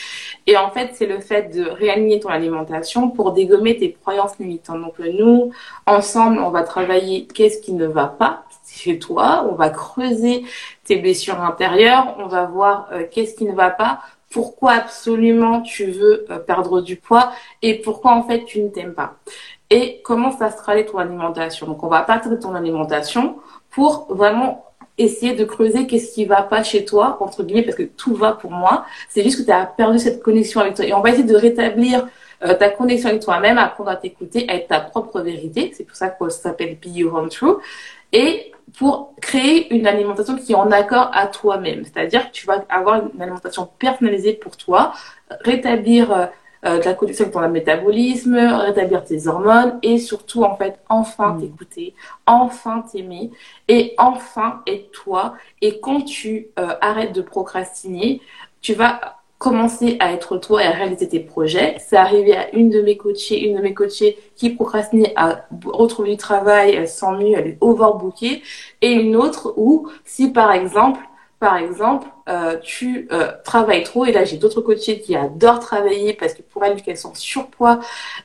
Et en fait, c'est le fait de réaligner ton alimentation pour dégommer tes croyances limitantes. Donc, nous, ensemble, on va travailler qu'est-ce qui ne va pas chez toi. On va creuser tes blessures intérieures. On va voir euh, qu'est-ce qui ne va pas pourquoi absolument tu veux euh, perdre du poids et pourquoi en fait tu ne t'aimes pas et comment ça se traduit ton alimentation. Donc, on va partir de ton alimentation pour vraiment essayer de creuser qu'est-ce qui va pas chez toi, entre guillemets, parce que tout va pour moi. C'est juste que tu as perdu cette connexion avec toi. Et on va essayer de rétablir euh, ta connexion avec toi-même, apprendre à t'écouter, à être ta propre vérité. C'est pour ça que s'appelle Be Your Own True. Et pour créer une alimentation qui est en accord à toi-même. C'est-à-dire que tu vas avoir une alimentation personnalisée pour toi, rétablir euh, euh, de la connexion avec ton métabolisme, rétablir tes hormones et surtout en fait enfin mm. t'écouter, enfin t'aimer et enfin être toi. Et quand tu euh, arrêtes de procrastiner, tu vas commencer à être toi et à réaliser tes projets. C'est arrivé à une de mes coachées, une de mes coachées qui procrastinait à retrouver du travail, elle s'ennuie, elle est overbookée, et une autre où si par exemple par exemple, euh, tu euh, travailles trop, et là j'ai d'autres coachés qui adorent travailler parce que pour elles, qu'elles sont surpoids,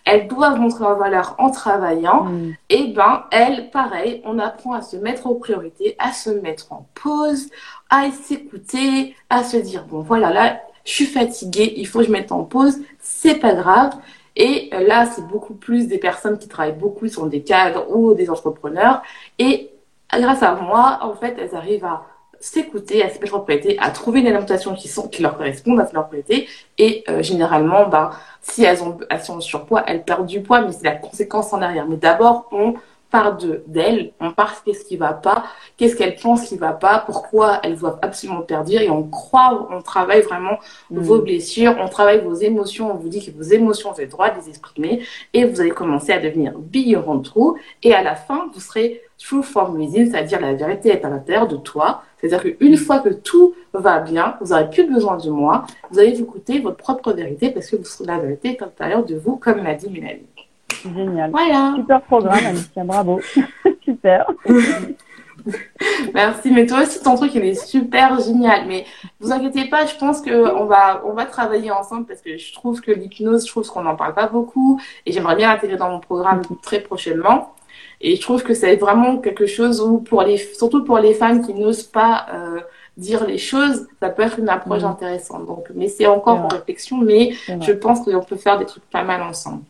elles doivent montrer leur valeur en travaillant, mm. et ben elles, pareil, on apprend à se mettre en priorité, à se mettre en pause, à s'écouter, à se dire, bon voilà, là, je suis fatiguée, il faut que je mette en pause, c'est pas grave. Et euh, là, c'est beaucoup plus des personnes qui travaillent beaucoup, sont des cadres ou des entrepreneurs. Et grâce à moi, en fait, elles arrivent à s'écouter, à se mettre en priorité, à trouver une alimentation qui, sont, qui leur correspondent à leur priorité. Et euh, généralement, bah, si elles, ont, elles sont surpoids, elles perdent du poids, mais c'est la conséquence en arrière. Mais d'abord, on part de d'elles, on part qu'est-ce qui va pas, qu'est-ce qu'elles pensent qui va pas, pourquoi elles doivent absolument perdre, et on croit, on travaille vraiment mm. vos blessures, on travaille vos émotions, on vous dit que vos émotions, vous avez le droit de les exprimer, et vous allez commencer à devenir beyond true, et à la fin, vous serez true form within, c'est-à-dire la vérité est à l'intérieur de toi, c'est-à-dire qu'une fois que tout va bien, vous n'aurez plus besoin de moi, vous allez écouter votre propre vérité parce que la vérité est à l'intérieur de vous, comme l'a dit Mélanie. Génial. Voilà. Super programme, Alicia, bravo. super. Merci, mais toi aussi ton truc il est super génial. Mais vous inquiétez pas, je pense que on va on va travailler ensemble parce que je trouve que l'hypnose, je trouve qu'on n'en parle pas beaucoup et j'aimerais bien l'intégrer dans mon programme très prochainement. Et je trouve que c'est vraiment quelque chose où, pour les, surtout pour les femmes qui n'osent pas euh, dire les choses, ça peut être une approche mm. intéressante. Donc, mais c'est encore en réflexion, mais je pense qu'on peut faire des trucs pas mal ensemble.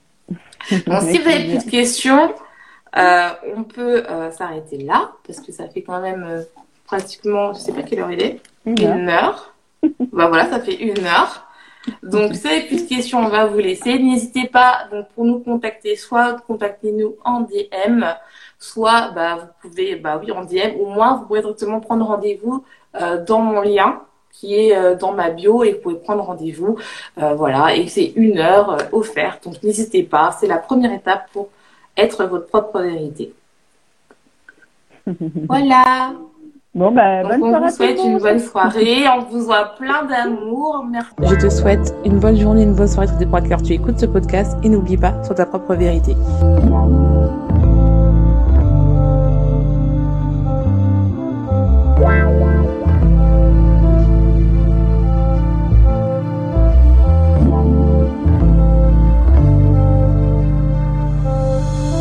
Donc, si vous avez plus de questions, euh, on peut euh, s'arrêter là parce que ça fait quand même euh, pratiquement, je sais pas quelle heure il est, une heure. bah voilà, ça fait une heure. Donc, si vous avez plus de questions, on va vous laisser. N'hésitez pas donc pour nous contacter, soit contactez-nous en DM, soit bah, vous pouvez, bah oui, en DM, ou moins vous pouvez directement prendre rendez-vous euh, dans mon lien qui est euh, dans ma bio et vous pouvez prendre rendez-vous. Euh, voilà, et c'est une heure offerte. Donc, n'hésitez pas. C'est la première étape pour être votre propre vérité. voilà. Bon, bah, bonne on soirée. vous souhaite une bonne soirée. On vous voit plein d'amour. Merci. Je te souhaite une bonne journée, une bonne soirée, tout dépend à quelle heure tu écoutes ce podcast. Et n'oublie pas, sur ta propre vérité.